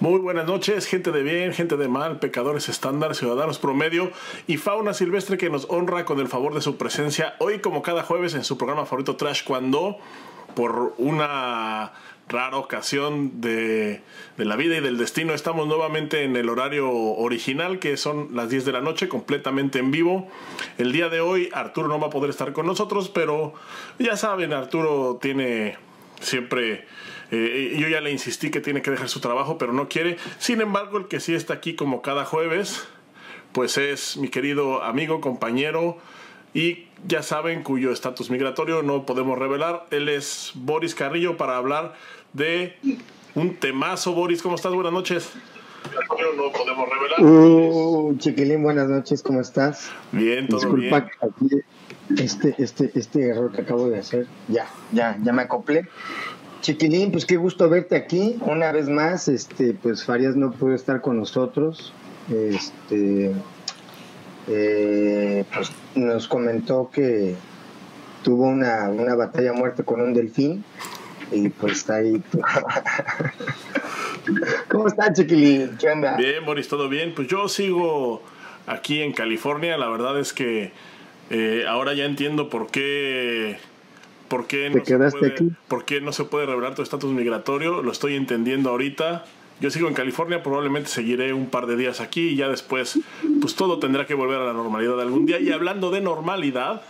Muy buenas noches, gente de bien, gente de mal, pecadores estándar, ciudadanos promedio y fauna silvestre que nos honra con el favor de su presencia hoy como cada jueves en su programa favorito Trash cuando por una rara ocasión de, de, la vida y del destino estamos nuevamente en el horario original que son las 10 de la noche completamente en vivo. El día de hoy Arturo no va a poder estar con nosotros pero ya saben Arturo tiene siempre eh, yo ya le insistí que tiene que dejar su trabajo, pero no quiere. Sin embargo, el que sí está aquí como cada jueves, pues es mi querido amigo, compañero y ya saben cuyo estatus migratorio no podemos revelar. Él es Boris Carrillo para hablar de un temazo. Boris, ¿cómo estás? Buenas noches. No podemos revelar. Uh, chiquilín, buenas noches, ¿cómo estás? Bien, todo Disculpa bien. Aquí este, este, este error que acabo de hacer. Ya, ya, ya me acoplé. Chiquilín, pues qué gusto verte aquí una vez más. Este, pues Farias no pudo estar con nosotros. Este, eh, pues nos comentó que tuvo una, una batalla muerte con un delfín y pues está ahí. ¿Cómo está, Chiquilín? ¿Qué onda? Bien, Boris, todo bien. Pues yo sigo aquí en California. La verdad es que eh, ahora ya entiendo por qué ¿Por qué, no se puede, aquí? ¿Por qué no se puede revelar tu estatus migratorio? Lo estoy entendiendo ahorita. Yo sigo en California, probablemente seguiré un par de días aquí y ya después, pues todo tendrá que volver a la normalidad algún día. Y hablando de normalidad,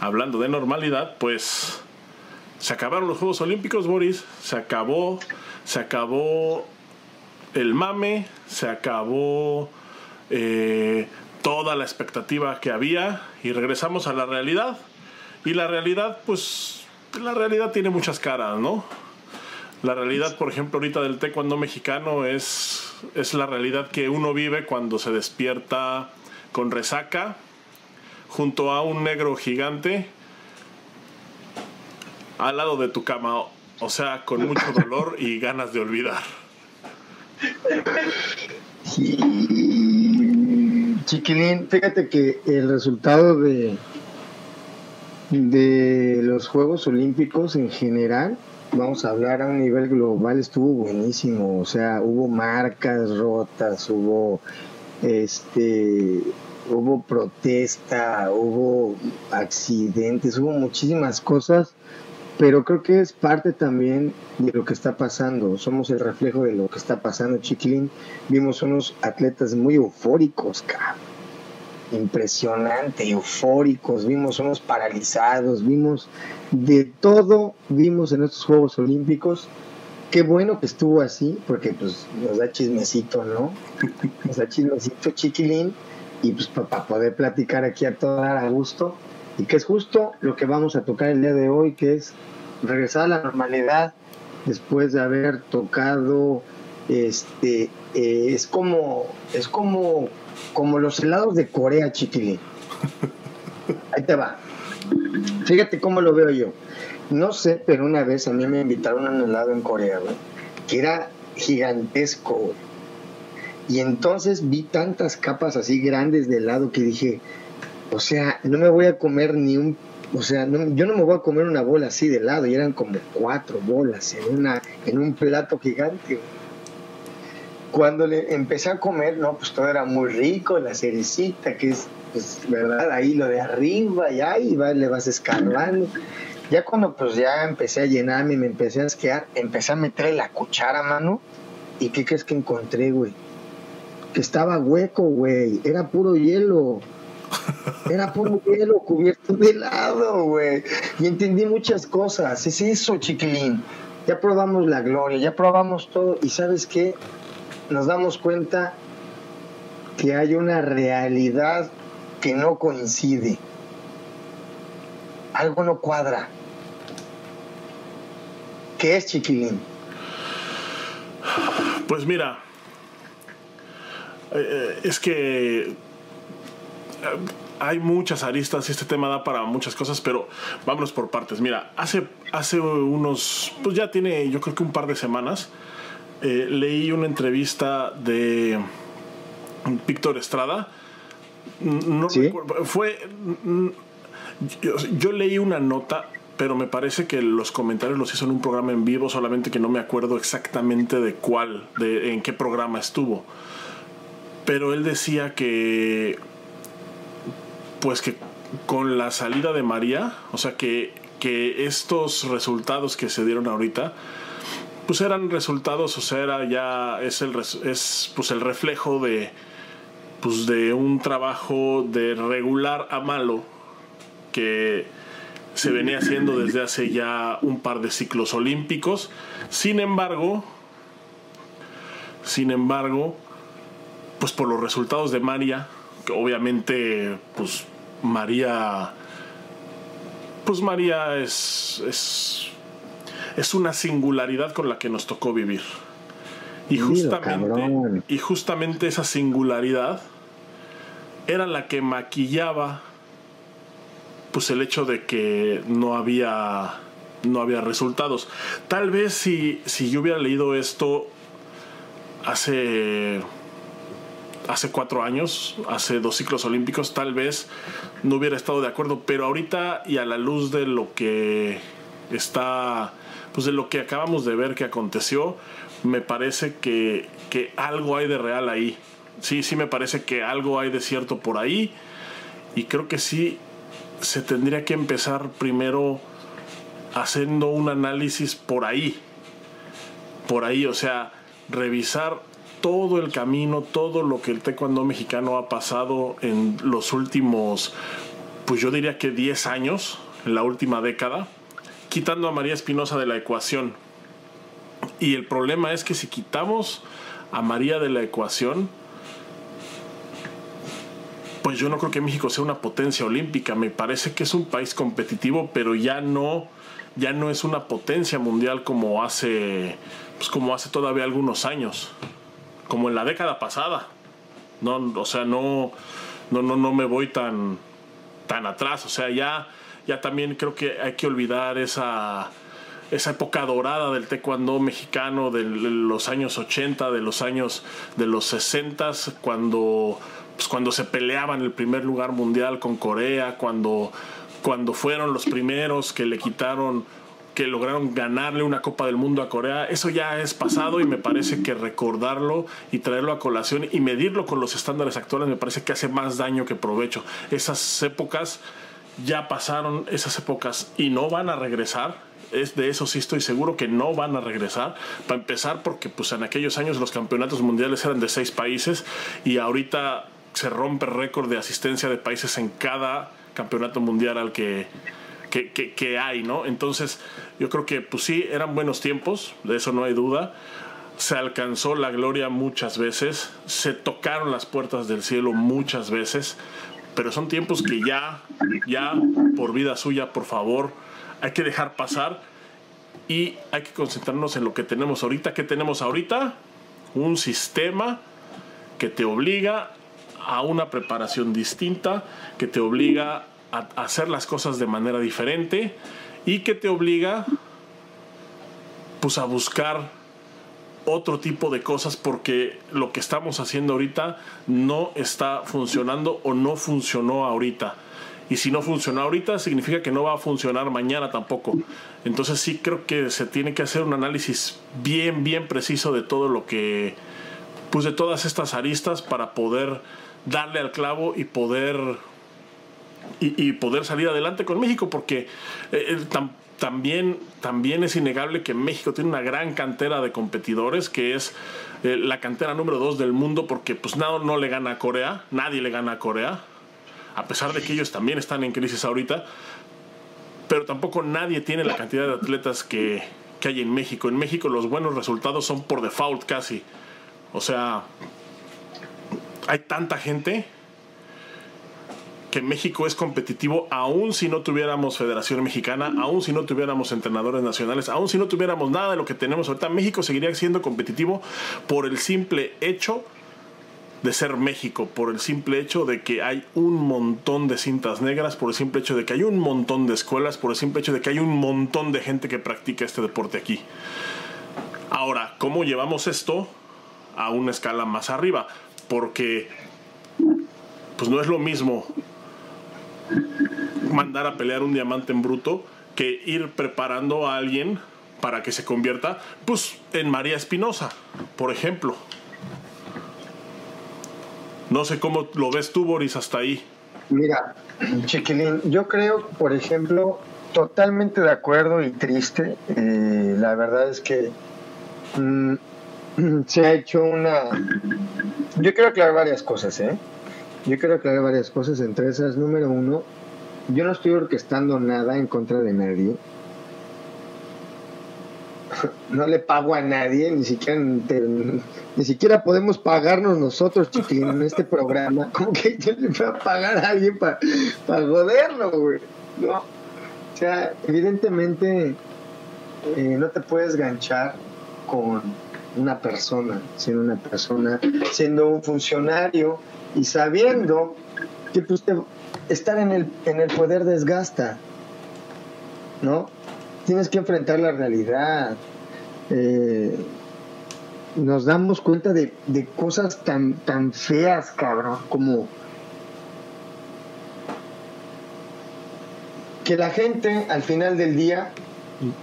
hablando de normalidad, pues se acabaron los Juegos Olímpicos, Boris. Se acabó, se acabó el mame, se acabó eh, toda la expectativa que había y regresamos a la realidad. Y la realidad, pues, la realidad tiene muchas caras, ¿no? La realidad, por ejemplo, ahorita del taekwondo mexicano es, es la realidad que uno vive cuando se despierta con resaca junto a un negro gigante al lado de tu cama, o sea, con mucho dolor y ganas de olvidar. Chiquilín, fíjate que el resultado de, de los Juegos Olímpicos en general, vamos a hablar a un nivel global, estuvo buenísimo. O sea, hubo marcas rotas, hubo este hubo protesta, hubo accidentes, hubo muchísimas cosas pero creo que es parte también de lo que está pasando. Somos el reflejo de lo que está pasando, Chiquilín. Vimos unos atletas muy eufóricos, cabrón. Impresionante, eufóricos. Vimos unos paralizados, vimos de todo, vimos en estos Juegos Olímpicos. Qué bueno que estuvo así, porque pues nos da chismecito, ¿no? Nos da chismecito, Chiquilín. Y pues para poder platicar aquí a todo a gusto y que es justo lo que vamos a tocar el día de hoy, que es regresar a la normalidad después de haber tocado este eh, es como es como como los helados de Corea chiquilín. Ahí te va. Fíjate cómo lo veo yo. No sé pero una vez a mí me invitaron a un helado en Corea que era gigantesco y entonces vi tantas capas así grandes de helado que dije o sea, no me voy a comer ni un o sea, yo no me voy a comer una bola así de helado, y eran como cuatro bolas en, una, en un plato gigante. Cuando le empecé a comer, no, pues todo era muy rico, la cerecita, que es, pues, ¿verdad? Ahí lo de arriba, y ahí va, le vas escarbando. Ya cuando pues ya empecé a llenarme me empecé a asquear, empecé a meter la cuchara, mano, ¿y qué crees que encontré, güey? Que estaba hueco, güey, era puro hielo. Era puro hielo cubierto de helado, güey. Y entendí muchas cosas. Es eso, chiquilín. Ya probamos la gloria, ya probamos todo. Y sabes qué? Nos damos cuenta que hay una realidad que no coincide. Algo no cuadra. ¿Qué es, chiquilín? Pues mira, eh, eh, es que hay muchas aristas y este tema da para muchas cosas, pero vámonos por partes. Mira, hace, hace unos, pues ya tiene yo creo que un par de semanas, eh, leí una entrevista de Víctor Estrada. No fue. Yo, leí una nota pero me parece que los comentarios los hizo en un programa en vivo, solamente que no me acuerdo exactamente de cuál, de en qué programa estuvo. Pero él decía que, pues que con la salida de María, o sea que, que estos resultados que se dieron ahorita, pues eran resultados, o sea, era ya es el es pues el reflejo de pues de un trabajo de regular a malo que se venía haciendo desde hace ya un par de ciclos olímpicos. Sin embargo, sin embargo, pues por los resultados de María, que obviamente pues María pues María es, es es una singularidad con la que nos tocó vivir. Y justamente, y justamente esa singularidad era la que maquillaba pues el hecho de que no había no había resultados. Tal vez si, si yo hubiera leído esto hace hace cuatro años, hace dos ciclos olímpicos, tal vez no hubiera estado de acuerdo, pero ahorita y a la luz de lo que está pues de lo que acabamos de ver que aconteció, me parece que, que algo hay de real ahí. Sí, sí me parece que algo hay de cierto por ahí. Y creo que sí se tendría que empezar primero haciendo un análisis por ahí. Por ahí, o sea, revisar todo el camino, todo lo que el taekwondo mexicano ha pasado en los últimos, pues yo diría que 10 años, en la última década quitando a María Espinosa de la ecuación. Y el problema es que si quitamos a María de la ecuación, pues yo no creo que México sea una potencia olímpica. Me parece que es un país competitivo, pero ya no, ya no es una potencia mundial como hace, pues como hace todavía algunos años, como en la década pasada. No, o sea, no, no, no, no me voy tan, tan atrás. O sea, ya ya también creo que hay que olvidar esa, esa época dorada del taekwondo mexicano de los años 80, de los años de los 60, cuando, pues cuando se peleaban el primer lugar mundial con Corea, cuando, cuando fueron los primeros que le quitaron que lograron ganarle una Copa del Mundo a Corea, eso ya es pasado y me parece que recordarlo y traerlo a colación y medirlo con los estándares actuales me parece que hace más daño que provecho. Esas épocas ya pasaron esas épocas y no van a regresar. Es de eso sí estoy seguro que no van a regresar. Para empezar, porque pues en aquellos años los campeonatos mundiales eran de seis países y ahorita se rompe récord de asistencia de países en cada campeonato mundial al que, que, hay, ¿no? Entonces, yo creo que pues sí, eran buenos tiempos, de eso no hay duda. Se alcanzó la gloria muchas veces, se tocaron las puertas del cielo muchas veces, pero son tiempos que ya, ya, por vida suya, por favor, hay que dejar pasar y hay que concentrarnos en lo que tenemos ahorita. ¿Qué tenemos ahorita? Un sistema que te obliga a una preparación distinta, que te obliga hacer las cosas de manera diferente y que te obliga pues a buscar otro tipo de cosas porque lo que estamos haciendo ahorita no está funcionando o no funcionó ahorita. Y si no funciona ahorita, significa que no va a funcionar mañana tampoco. Entonces sí creo que se tiene que hacer un análisis bien, bien preciso de todo lo que, pues de todas estas aristas para poder darle al clavo y poder, y, poder salir adelante con México, porque eh, también, también es innegable que México tiene una gran cantera de competidores, que es eh, la cantera número dos del mundo, porque pues nada no le gana a Corea, nadie le gana a Corea, a pesar de que ellos también están en crisis ahorita, pero tampoco nadie tiene la cantidad de atletas que, que hay en México. En México los buenos resultados son por default casi. O sea, hay tanta gente que México es competitivo aún si no tuviéramos Federación Mexicana, aún si no tuviéramos entrenadores nacionales, aún si no tuviéramos nada de lo que tenemos ahorita, México seguiría siendo competitivo por el simple hecho de ser México, por el simple hecho de que hay un montón de cintas negras, por el simple hecho de que hay un montón de escuelas, por el simple hecho de que hay un montón de gente que practica este deporte aquí. Ahora, ¿cómo llevamos esto a una escala más arriba? Porque pues no es lo mismo mandar a pelear un diamante en bruto que ir preparando a alguien para que se convierta, pues, en María Espinosa, por ejemplo. No sé cómo lo ves tú, Boris, hasta ahí. Mira, Chiquilín, yo creo, por ejemplo, totalmente de acuerdo y triste. Eh, la verdad es que mm, se ha hecho una... Yo quiero aclarar varias cosas, ¿eh? Yo quiero aclarar varias cosas, entre esas, número uno, yo no estoy orquestando nada en contra de nadie. No le pago a nadie, ni siquiera, ni siquiera podemos pagarnos nosotros, chiquilín, en este programa. ¿Cómo que yo le voy a pagar a alguien para pa joderlo, güey? No. O sea, evidentemente eh, no te puedes ganchar con una persona, siendo una persona, siendo un funcionario y sabiendo que pues, estar en el, en el poder desgasta, ¿no? Tienes que enfrentar la realidad. Eh, nos damos cuenta de, de, cosas tan, tan feas, cabrón, como que la gente al final del día,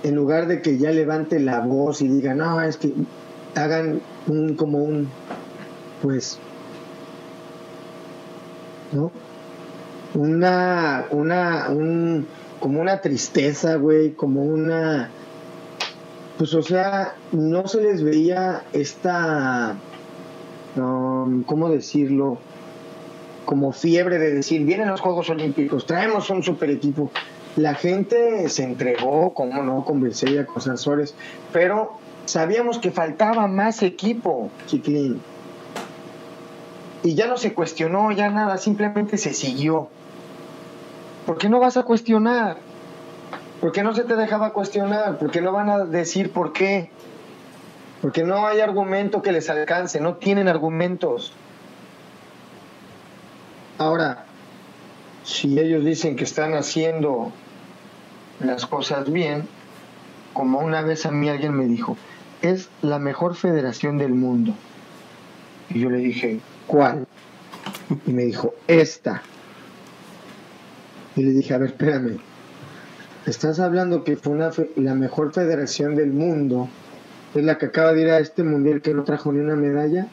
en lugar de que ya levante la voz y diga, no, es que hagan un como un pues ¿no? Una una un como una tristeza, güey, como una pues o sea, no se les veía esta um, ¿cómo decirlo? como fiebre de decir, vienen los Juegos Olímpicos, traemos un super equipo. La gente se entregó, como no, con Berseria, con Sansores, pero Sabíamos que faltaba más equipo, Chiquilín. Y ya no se cuestionó, ya nada, simplemente se siguió. ¿Por qué no vas a cuestionar? ¿Por qué no se te dejaba cuestionar? ¿Por qué no van a decir por qué? Porque no hay argumento que les alcance, no tienen argumentos. Ahora, si ellos dicen que están haciendo las cosas bien, como una vez a mí alguien me dijo, es la mejor federación del mundo. Y yo le dije, ¿cuál? Y me dijo, esta. Y le dije, a ver, espérame. Estás hablando que fue una la mejor federación del mundo. Es la que acaba de ir a este mundial que no trajo ni una medalla.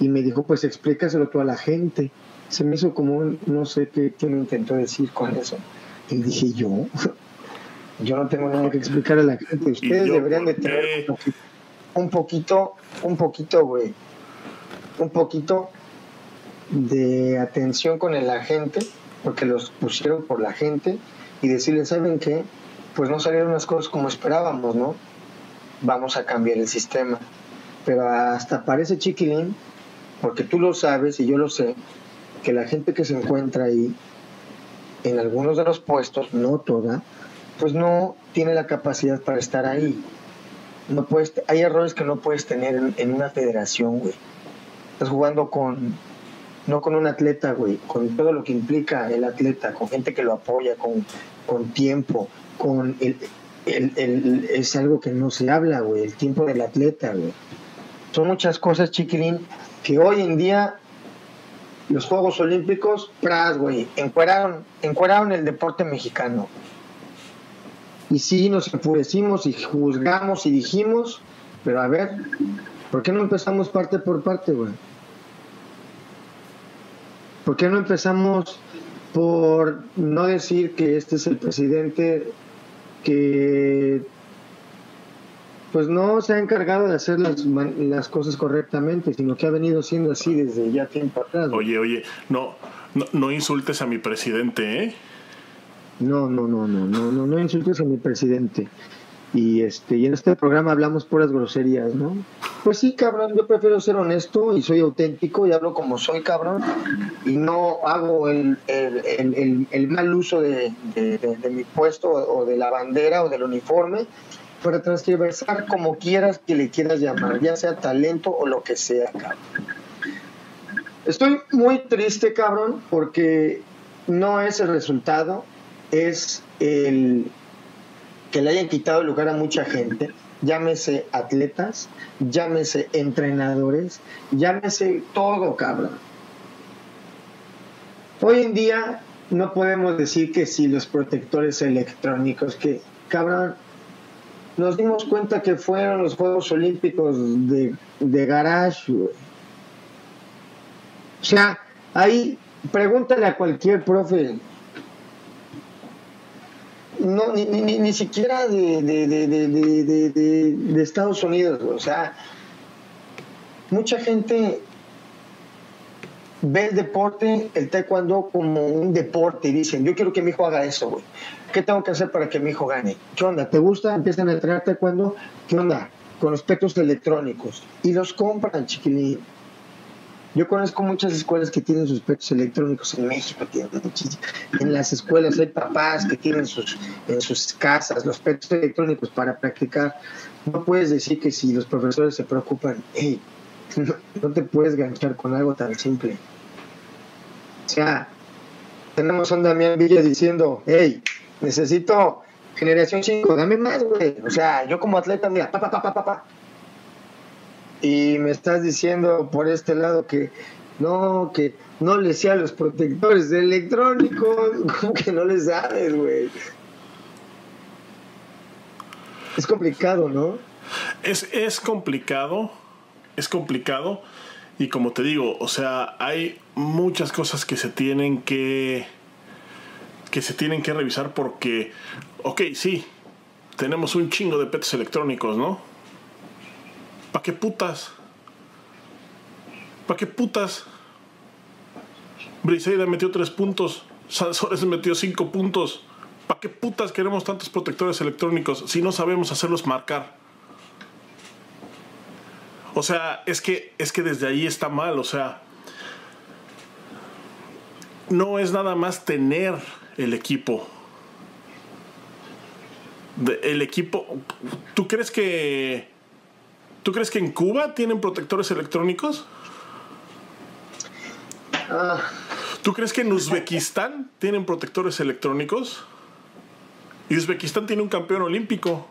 Y me dijo, pues explícaselo tú a la gente. Se me hizo como, un, no sé qué, qué me intentó decir con eso. Y dije, yo, yo no tengo nada que explicar a la gente. Ustedes deberían de tener un poquito, un poquito, güey, un poquito de atención con la gente, porque los pusieron por la gente, y decirles, ¿saben qué? Pues no salieron las cosas como esperábamos, ¿no? Vamos a cambiar el sistema. Pero hasta parece chiquilín, porque tú lo sabes y yo lo sé, que la gente que se encuentra ahí, en algunos de los puestos, no toda, pues no tiene la capacidad para estar ahí. No puedes, hay errores que no puedes tener en, una federación, güey. Estás jugando con, no con un atleta, güey, con todo lo que implica el atleta, con gente que lo apoya, con, con tiempo, con el, el, el, es algo que no se habla, güey, el tiempo del atleta, güey. Son muchas cosas, chiquilín, que hoy en día los Juegos Olímpicos, pras, güey, encueraron, encueraron el deporte mexicano. Y sí, nos enfurecimos y juzgamos y dijimos, pero a ver, ¿por qué no empezamos parte por parte, güey? ¿Por qué no empezamos por no decir que este es el presidente que pues no se ha encargado de hacer las, las cosas correctamente, sino que ha venido siendo así desde ya tiempo atrás. Oye, oye, no, no, no insultes a mi presidente, ¿eh? No, no, no, no, no, no, no insultes a mi presidente. Y este, y en este programa hablamos puras groserías, ¿no? Pues sí, cabrón, yo prefiero ser honesto y soy auténtico y hablo como soy, cabrón, y no hago el, mal uso de, mi puesto o de la bandera o del uniforme para transversar como quieras que le quieras llamar, ya sea talento o lo que sea, cabrón. Estoy muy triste, cabrón, porque no es el resultado es el que le hayan quitado lugar a mucha gente, llámese atletas, llámese entrenadores, llámese todo, cabrón. Hoy en día no podemos decir que si los protectores electrónicos, que cabrón, nos dimos cuenta que fueron los Juegos Olímpicos de, de garage. O sea, ahí pregúntale a cualquier profe. No, ni, ni, siquiera de, Estados Unidos, o sea, mucha gente ve el deporte, el taekwondo como un deporte y dicen, yo quiero que mi hijo haga eso, güey. ¿Qué tengo que hacer para que mi hijo gane? ¿Qué onda? ¿Te gusta? Empiezan a entrenar taekwondo. ¿Qué onda? Con los espectros electrónicos. Y los compran, chiquilín. Yo conozco muchas escuelas que tienen sus espectros electrónicos en México. En las escuelas hay papás que tienen sus, en sus casas los espectros electrónicos para practicar. No puedes decir que si los profesores se preocupan, hey, no, te puedes ganchar con algo tan simple. O sea, tenemos a un Damián Villa diciendo, hey, necesito generación 5, dame más, güey. O sea, yo como atleta, mira, pa, pa, pa, pa, pa, Y me estás diciendo por este lado que no, que no le sea los protectores electrónicos. ¿Cómo que no les sabes, güey? Es complicado, ¿no? Es, es complicado es complicado y como te digo, o sea, hay muchas cosas que se tienen que que se tienen que revisar porque ok, sí, tenemos un chingo de pets electrónicos, ¿no? ¿Para qué putas? ¿Para qué putas? Briseida metió tres puntos. Sansores metió cinco puntos. ¿Para qué putas queremos tantos protectores electrónicos si no sabemos hacerlos marcar? O sea, es que, es que desde ahí está mal, o sea, no es nada más tener el equipo. el equipo, ¿tú crees que ¿Tú crees que en Cuba tienen protectores electrónicos? Ah. ¿Tú crees que en Uzbekistán tienen protectores electrónicos? Y Uzbekistán tiene un campeón olímpico.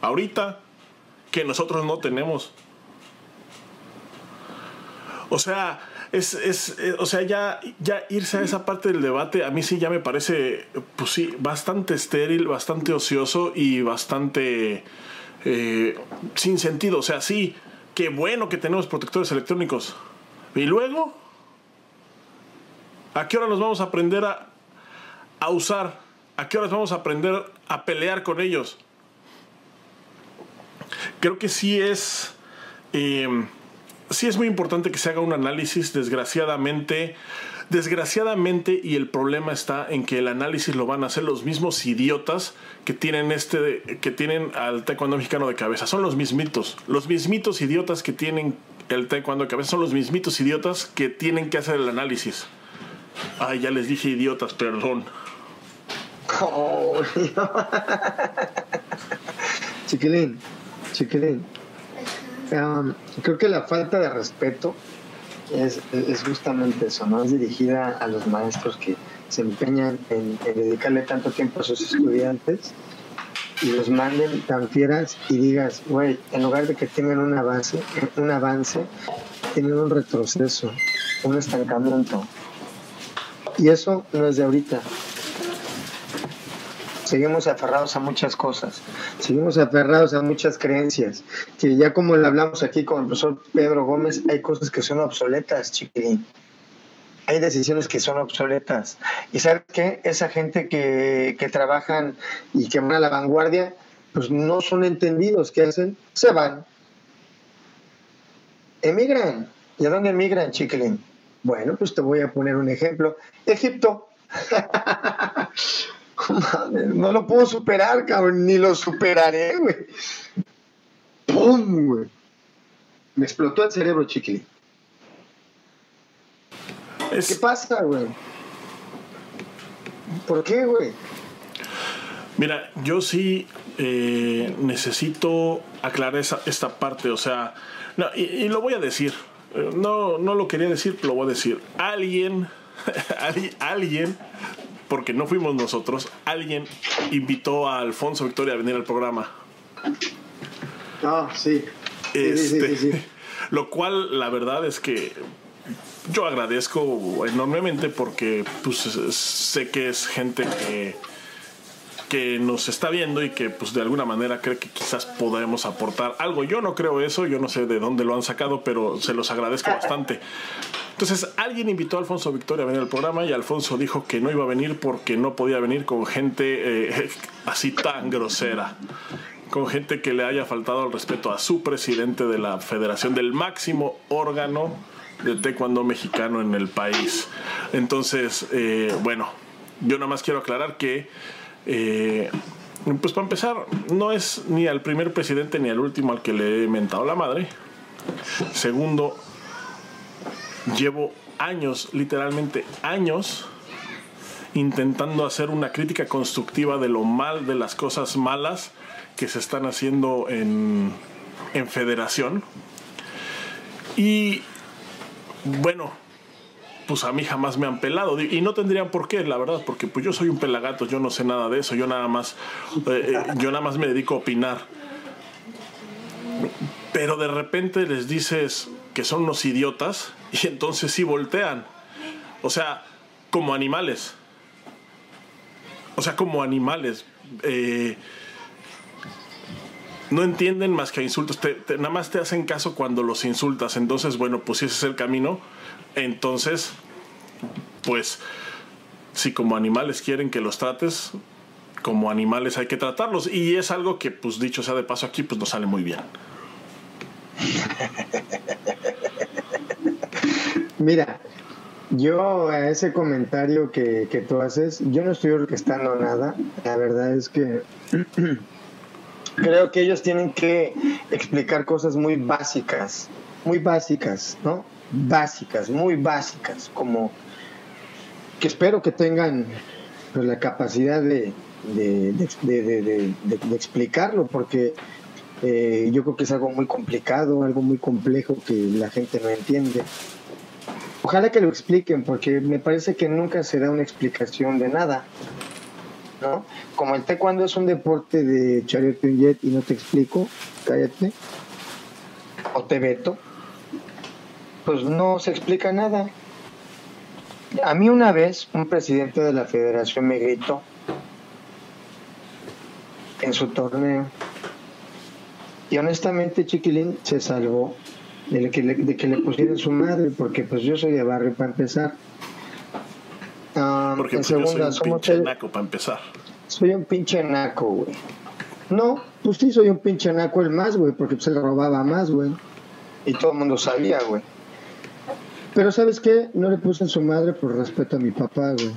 Ahorita. Que nosotros no tenemos. O sea, es, es eh, o sea, ya, ya irse a esa parte del debate a mí sí ya me parece, pues sí, bastante estéril, bastante ocioso y bastante eh, sin sentido. O sea, sí, qué bueno que tenemos protectores electrónicos. Y luego, ¿a qué hora nos vamos a aprender a, a usar? ¿A qué horas vamos a aprender a pelear con ellos? Creo que sí es... Eh, sí es muy importante que se haga un análisis, desgraciadamente. Desgraciadamente, y el problema está en que el análisis lo van a hacer los mismos idiotas que tienen este, que tienen al taekwondo mexicano de cabeza. Son los mismitos. Los mismitos idiotas que tienen el taekwondo de cabeza son los mismitos idiotas que tienen que hacer el análisis. Ay, ya les dije idiotas, perdón. chiquilín, chiquilín. Um, creo que la falta de respeto es, justamente eso, ¿no? Es dirigida a los maestros que se empeñan en, dedicarle tanto tiempo a sus estudiantes y los manden tan fieras y digas, güey, en lugar de que tengan un avance, un avance, tienen un retroceso, un estancamiento. Y eso no es de ahorita, seguimos aferrados a muchas cosas, seguimos aferrados a muchas creencias, que ya como le hablamos aquí con el profesor Pedro Gómez, hay cosas que son obsoletas, chiquilín. Hay decisiones que son obsoletas. Y sabes qué? Esa gente que, que trabajan y que van a la vanguardia, pues no son entendidos. ¿Qué hacen? Se van. Emigran. ¿Y a dónde emigran, chiquilín? Bueno, pues te voy a poner un ejemplo. Egipto. no lo puedo superar, cabrón, ni lo superaré, güey. ¡Pum, güey! Me explotó el cerebro, chiqui. ¿Qué pasa, güey? ¿Por qué, güey? Mira, yo sí eh, necesito aclarar esa, esta parte, o sea, no, y, lo voy a decir, no, no lo quería decir, pero lo voy a decir. Alguien, alguien porque no fuimos nosotros, alguien invitó a Alfonso Victoria a venir al programa. Ah, sí. Este, lo cual, la verdad es que yo agradezco enormemente porque pues, sé que es gente que, que nos está viendo y que pues de alguna manera cree que quizás podemos aportar algo. Yo no creo eso, yo no sé de dónde lo han sacado, pero se los agradezco bastante. Entonces alguien invitó a Alfonso Victoria a venir al programa y Alfonso dijo que no iba a venir porque no podía venir con gente eh, así tan grosera con gente que le haya faltado el respeto a su presidente de la federación, del máximo órgano de taekwondo mexicano en el país. Entonces, eh, bueno, yo nada más quiero aclarar que, eh, pues para empezar, no es ni al primer presidente ni al último al que le he mentado la madre. Segundo, llevo años, literalmente años, intentando hacer una crítica constructiva de lo mal, de las cosas malas que se están haciendo en, en federación. Y bueno, pues a mí jamás me han pelado. Y no tendrían por qué, la verdad, porque pues yo soy un pelagato, yo no sé nada de eso, yo nada más, eh, eh, yo nada más me dedico a opinar. Pero de repente les dices que son unos idiotas y entonces sí voltean. O sea, como animales. O sea, como animales. Eh, no entienden más que insultos. nada más te hacen caso cuando los insultas. Entonces, bueno, pues ese es el camino, entonces, pues, si como animales quieren que los trates, como animales hay que tratarlos. Y es algo que, pues dicho sea de paso aquí, pues no sale muy bien. Mira, yo a ese comentario que, que tú haces, yo no estoy orquestando nada. La verdad es que creo que ellos tienen que explicar cosas muy básicas, muy básicas, ¿no? Básicas, muy básicas, como que espero que tengan pues, la capacidad de, de, de, explicarlo, porque eh, yo creo que es algo muy complicado, algo muy complejo que la gente no entiende. Ojalá que lo expliquen, porque me parece que nunca se da una explicación de nada. ¿no? Como el taekwondo es un deporte de chariot jet y no te explico, cállate, o te veto, pues no se explica nada. A mí una vez un presidente de la federación me gritó en su torneo y honestamente Chiquilín se salvó de que le, de que le pusieran su madre porque pues yo soy de barrio para empezar porque en segunda, soy un pinche naco para empezar. Soy un pinche naco, güey. No, pues sí soy un pinche naco el más, güey, porque se le robaba más, güey. Y todo el mundo sabía, güey. Pero ¿sabes qué? No le puse en su madre por respeto a mi papá, güey.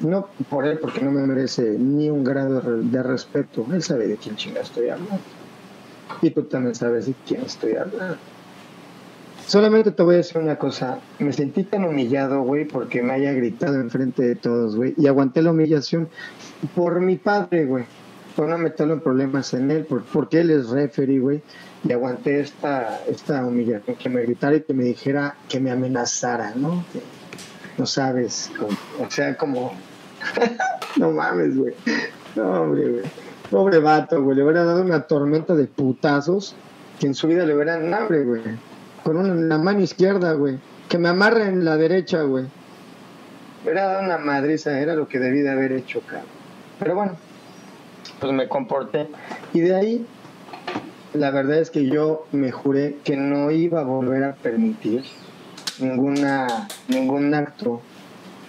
No por él, porque no me merece ni un grado de respeto. Él sabe de quién chinga estoy hablando. Y tú también sabes de quién estoy hablando. Solamente te voy a decir una cosa. Me sentí tan humillado, güey, porque me haya gritado enfrente de todos, güey. Y aguanté la humillación por mi padre, güey. Por no meterlo en problemas en él, porque él es referee, güey. Y aguanté esta, esta humillación, que me gritara y que me dijera, que me amenazara, ¿no? no sabes, o sea, como... no mames, güey. No, hombre, güey. Pobre vato, güey. Le hubiera dado una tormenta de putazos que en su vida le hubieran... hambre, güey con una, la mano izquierda, güey. Que me amarre en la derecha, güey. Era una madriza, era lo que debí de haber hecho, cabrón. Pero bueno, pues me comporté. Y de ahí, la verdad es que yo me juré que no iba a volver a permitir ninguna, ningún acto.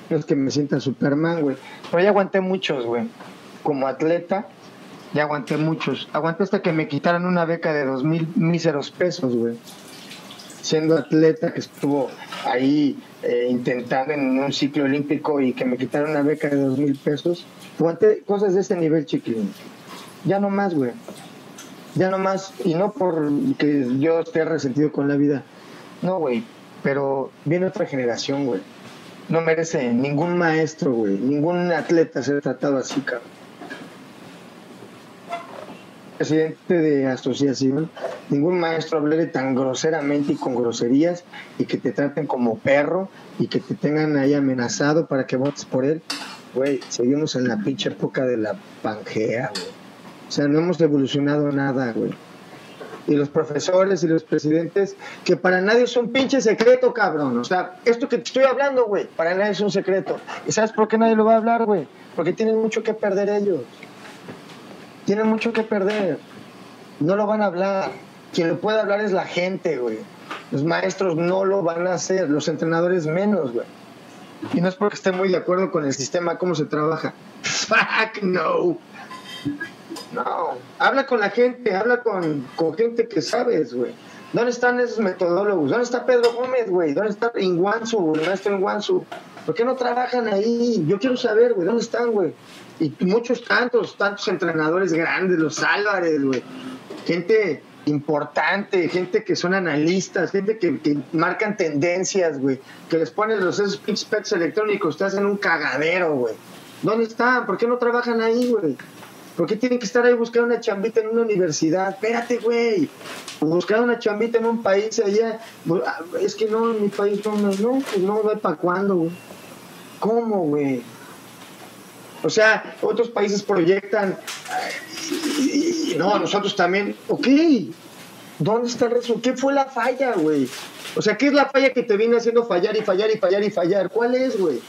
No es que me sienta Superman, güey. Pero ya aguanté muchos, güey. Como atleta, ya aguanté muchos. Aguanté hasta que me quitaran una beca de dos mil míseros pesos, güey siendo atleta que estuvo ahí eh, intentando en un ciclo olímpico y que me quitaron una beca de dos mil pesos, aguanté cosas de ese nivel, chiquilín. Ya no más, güey. Ya no más. Y no porque yo esté resentido con la vida. No, güey. Pero viene otra generación, güey. No merece ningún maestro, güey. Ningún atleta ser tratado así, cabrón presidente de asociación, ningún maestro hable tan groseramente y con groserías y que te traten como perro y que te tengan ahí amenazado para que votes por él. Güey, seguimos en la pinche época de la pangea, güey. O sea, no hemos evolucionado nada, güey. y los profesores y los presidentes, que para nadie es un pinche secreto, cabrón. O sea, esto que te estoy hablando, güey, para nadie es un secreto. ¿Y sabes por qué nadie lo va a hablar, güey? Porque tienen mucho que perder ellos. Tienen mucho que perder. No lo van a hablar. Quien lo puede hablar es la gente, güey. Los maestros no lo van a hacer, los entrenadores menos, güey. Y no es porque esté muy de acuerdo con el sistema, cómo se trabaja. Fuck no. No, habla con la gente, habla con, con gente que sabes, güey. ¿Dónde están esos metodólogos? ¿Dónde está Pedro Gómez, güey? ¿Dónde está Inguanzu, el maestro Inguanzu? ¿Por qué no trabajan ahí? Yo quiero saber, güey, ¿dónde están, güey? Y muchos tantos, tantos entrenadores grandes, los Álvarez, güey. Gente importante, gente que son analistas, gente que, que marcan tendencias, güey. Que les ponen los esos specs electrónicos, te hacen un cagadero, güey. ¿Dónde están? ¿Por qué no trabajan ahí, güey? ¿Por qué tienen que estar ahí buscando una chambita en una universidad? Espérate, güey. Buscar una chambita en un país allá. Es que no, en mi país no, no, no, pues no ve para cuándo, güey. ¿Cómo, güey? O sea, otros países proyectan. No, nosotros también. Ok. ¿Dónde está el resto? ¿Qué fue la falla, güey? O sea, ¿qué es la falla que te viene haciendo fallar y fallar y fallar y fallar? ¿Cuál es, güey?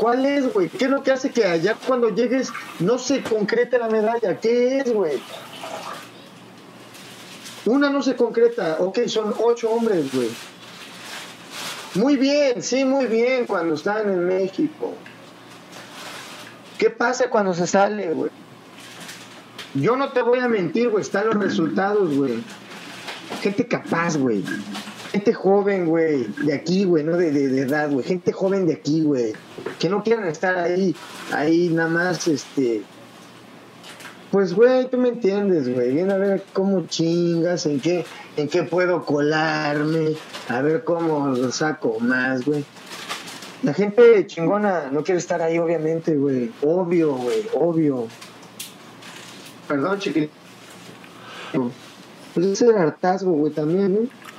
¿Cuál es, güey? ¿Qué es lo que hace que allá cuando llegues no se concrete la medalla? ¿Qué es, güey? Una no se concreta. Ok, son ocho hombres, güey. Muy bien, sí, muy bien cuando están en México. ¿Qué pasa cuando se sale, güey? Yo no te voy a mentir, güey. Están los resultados, güey. Gente capaz, güey. Gente joven, güey. De aquí, güey, no de, de, edad, güey. Gente joven de aquí, güey. Que no quieran estar ahí, ahí nada más, este. Pues, güey, tú me entiendes, güey. Viene a ver cómo chingas, en qué, en qué puedo colarme, a ver cómo lo saco más, güey. La gente chingona no quiere estar ahí, obviamente, güey. Obvio, güey, obvio. Perdón, chiquillo. Pues ese hartazgo, güey, también, ¿no?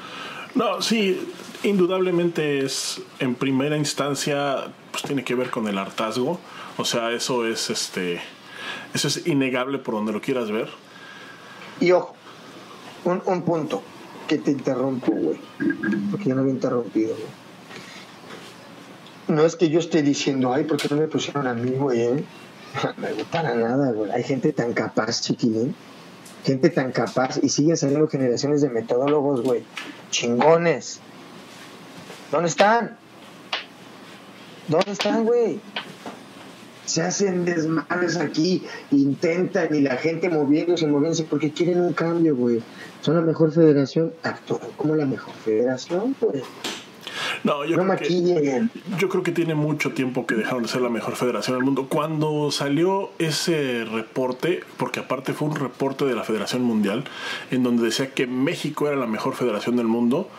No, sí, indudablemente es, en primera instancia, pues tiene que ver con el hartazgo. O sea, eso es, este, eso es innegable por donde lo quieras ver. Y ojo, un, un punto que te interrumpo, güey. Porque yo no había interrumpido, güey. No es que yo esté diciendo, ay, ¿por qué no me pusieron a mí, güey? Eh? Me para nada, güey. Hay gente tan capaz, chiquilín. Gente tan capaz. Y siguen saliendo generaciones de metodólogos, güey. Chingones. ¿Dónde están? ¿Dónde están, güey? Se hacen desmadres aquí, intentan y la gente moviéndose, moviéndose porque quieren un cambio, güey. Son la mejor federación, actúan como la mejor federación, güey. No, yo, creo que, yo creo que tiene mucho tiempo que dejaron de ser la mejor federación del mundo. Cuando salió ese reporte, porque aparte fue un reporte de la Federación Mundial, en donde decía que México era la mejor federación del mundo,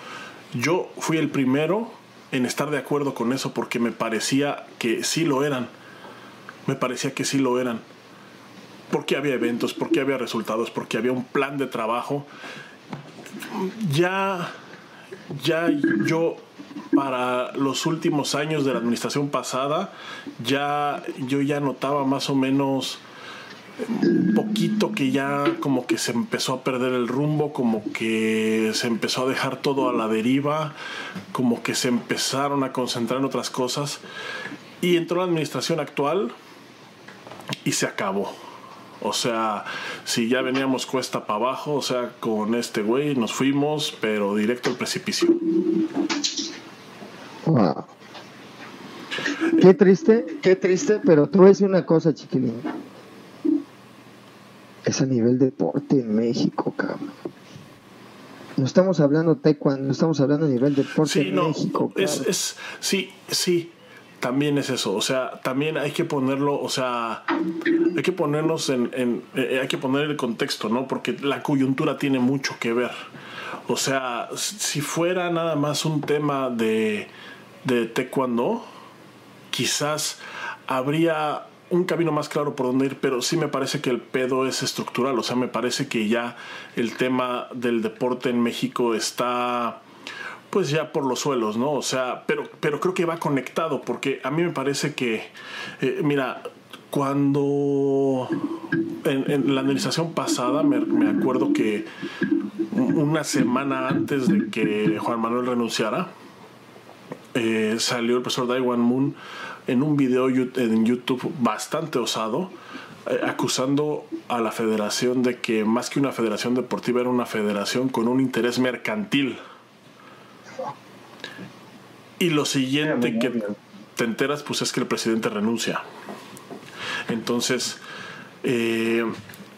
yo fui el primero en estar de acuerdo con eso porque me parecía que sí lo eran. Me parecía que sí lo eran. Porque había eventos, porque había resultados, porque había un plan de trabajo. Ya, ya yo para los últimos años de la administración pasada, ya yo ya notaba más o menos un poquito que ya como que se empezó a perder el rumbo, como que se empezó a dejar todo a la deriva, como que se empezaron a concentrar en otras cosas. Y entró la administración actual y se acabó. O sea, si ya veníamos cuesta para abajo, o sea, con este güey nos fuimos, pero directo al precipicio. Qué triste, qué triste, pero a decir una cosa, chiquilín. Es a nivel deporte en México, cabrón. No estamos hablando taekwondo, no estamos hablando a nivel deporte en México. Es, es, sí, sí, también es eso. O sea, también hay que ponerlo, o sea, hay que ponernos en, en eh, hay que poner el contexto, ¿no? Porque la coyuntura tiene mucho que ver. O sea, si fuera nada más un tema de de taekwondo, quizás habría un camino más claro por dónde ir, pero sí me parece que el pedo es estructural, o sea, me parece que ya el tema del deporte en México está pues ya por los suelos, ¿no? O sea, pero, pero creo que va conectado, porque a mí me parece que, eh, mira, cuando en, la administración pasada me, me, acuerdo que una semana antes de que Juan Manuel renunciara, eh, salió el profesor Daiwan Moon en un video en YouTube bastante osado, eh, acusando a la federación de que más que una federación deportiva era una federación con un interés mercantil. Y lo siguiente que te enteras pues es que el presidente renuncia. Entonces, eh,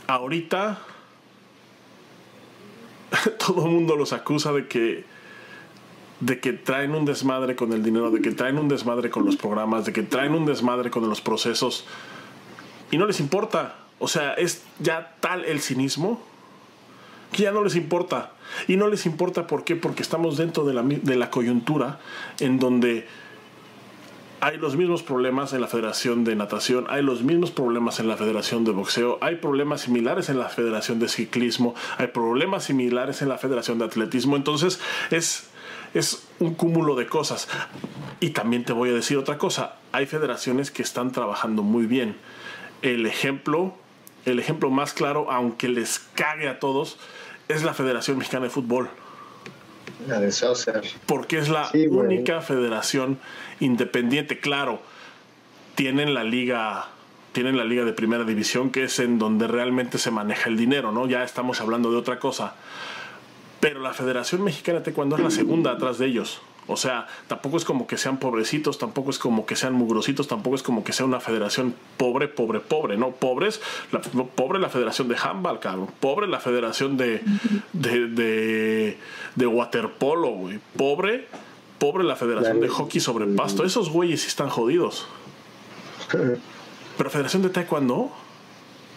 ahorita todo el mundo los acusa de que de que traen un desmadre con el dinero, de que traen un desmadre con los programas, de que traen un desmadre con los procesos y no les importa. O sea, es ya tal el cinismo que ya no les importa. Y no les importa por qué, porque estamos dentro de la, de la coyuntura en donde hay los mismos problemas en la Federación de Natación, hay los mismos problemas en la Federación de Boxeo, hay problemas similares en la Federación de Ciclismo, hay problemas similares en la Federación de Atletismo. Entonces es, es un cúmulo de cosas. Y también te voy a decir otra cosa, hay federaciones que están trabajando muy bien. El ejemplo, el ejemplo más claro, aunque les cague a todos, es la Federación Mexicana de Fútbol la de Saucer. Porque es la única federación independiente. Claro, tienen la liga tienen la liga de primera división que es en donde realmente se maneja el dinero, ¿no? Ya estamos hablando de otra cosa. Pero la Federación Mexicana de Taekwondo es la segunda atrás de ellos. O sea, tampoco es como que sean pobrecitos, tampoco es como que sean mugrositos, tampoco es como que sea una federación pobre, pobre, pobre, ¿no? Pobres, la, pobre la federación de handball, cabrón. Pobre la federación de, de, de, waterpolo, güey. Pobre, pobre la federación de hockey sobre pasto. Esos güeyes sí están jodidos. Pero federación de taekwondo...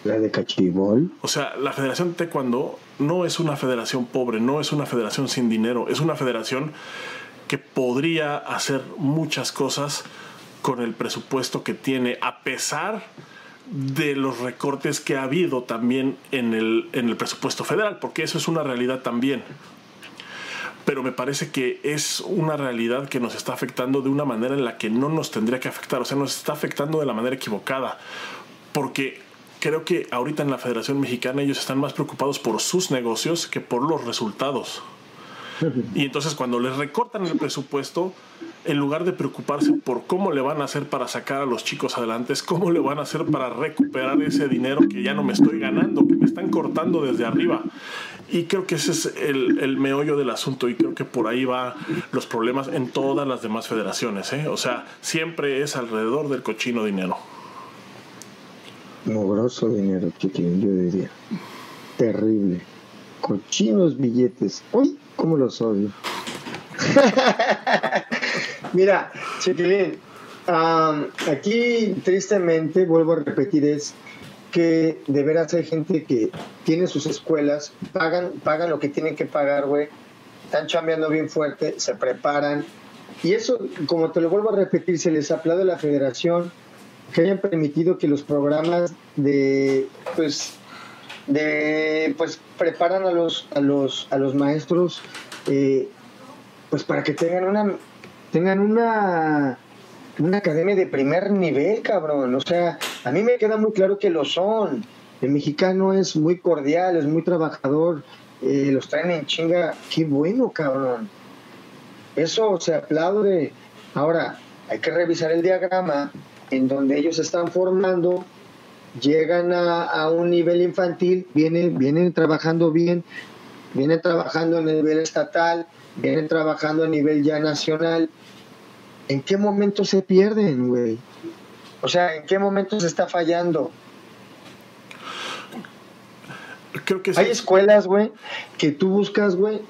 La de cachibol. O sea, la federación de taekwondo no es una federación pobre, no es una federación sin dinero, es una federación que podría hacer muchas cosas con el presupuesto que tiene, a pesar de los recortes que ha habido también en el, en el presupuesto federal, porque eso es una realidad también. Pero me parece que es una realidad que nos está afectando de una manera en la que no nos tendría que afectar, o sea, nos está afectando de la manera equivocada, porque creo que ahorita en la Federación Mexicana ellos están más preocupados por sus negocios que por los resultados. Y entonces cuando les recortan el presupuesto, en lugar de preocuparse por cómo le van a hacer para sacar a los chicos adelante, es cómo le van a hacer para recuperar ese dinero que ya no me estoy ganando, que me están cortando desde arriba. Y creo que ese es el, el meollo del asunto y creo que por ahí va los problemas en todas las demás federaciones. ¿eh? O sea, siempre es alrededor del cochino dinero. Mogroso dinero, chiquilín, yo diría. Terrible. Cochinos billetes. Uy, cómo los odio. Mira, Chiquilín, aquí tristemente, vuelvo a repetir, es que de veras hay gente que tiene sus escuelas, pagan, pagan lo que tienen que pagar, güey, están chambeando bien fuerte, se preparan. Y eso, como te lo vuelvo a repetir, se les aplaude a la federación que hayan permitido que los programas de, pues, de pues preparan a los a los a los maestros eh, pues para que tengan una tengan una una academia de primer nivel cabrón. O sea a mí me queda muy claro que lo son. El mexicano es muy cordial es muy trabajador eh, los traen en chinga. Qué bueno cabrón. Eso se aplaude. Ahora hay que revisar el diagrama en donde ellos están formando llegan a, un nivel infantil, vienen, vienen trabajando bien, vienen trabajando a nivel estatal, vienen trabajando a nivel ya nacional. ¿En qué momento se pierden, güey? O sea, ¿en qué momento se está fallando? Creo que Hay escuelas, güey, que tú buscas, güey.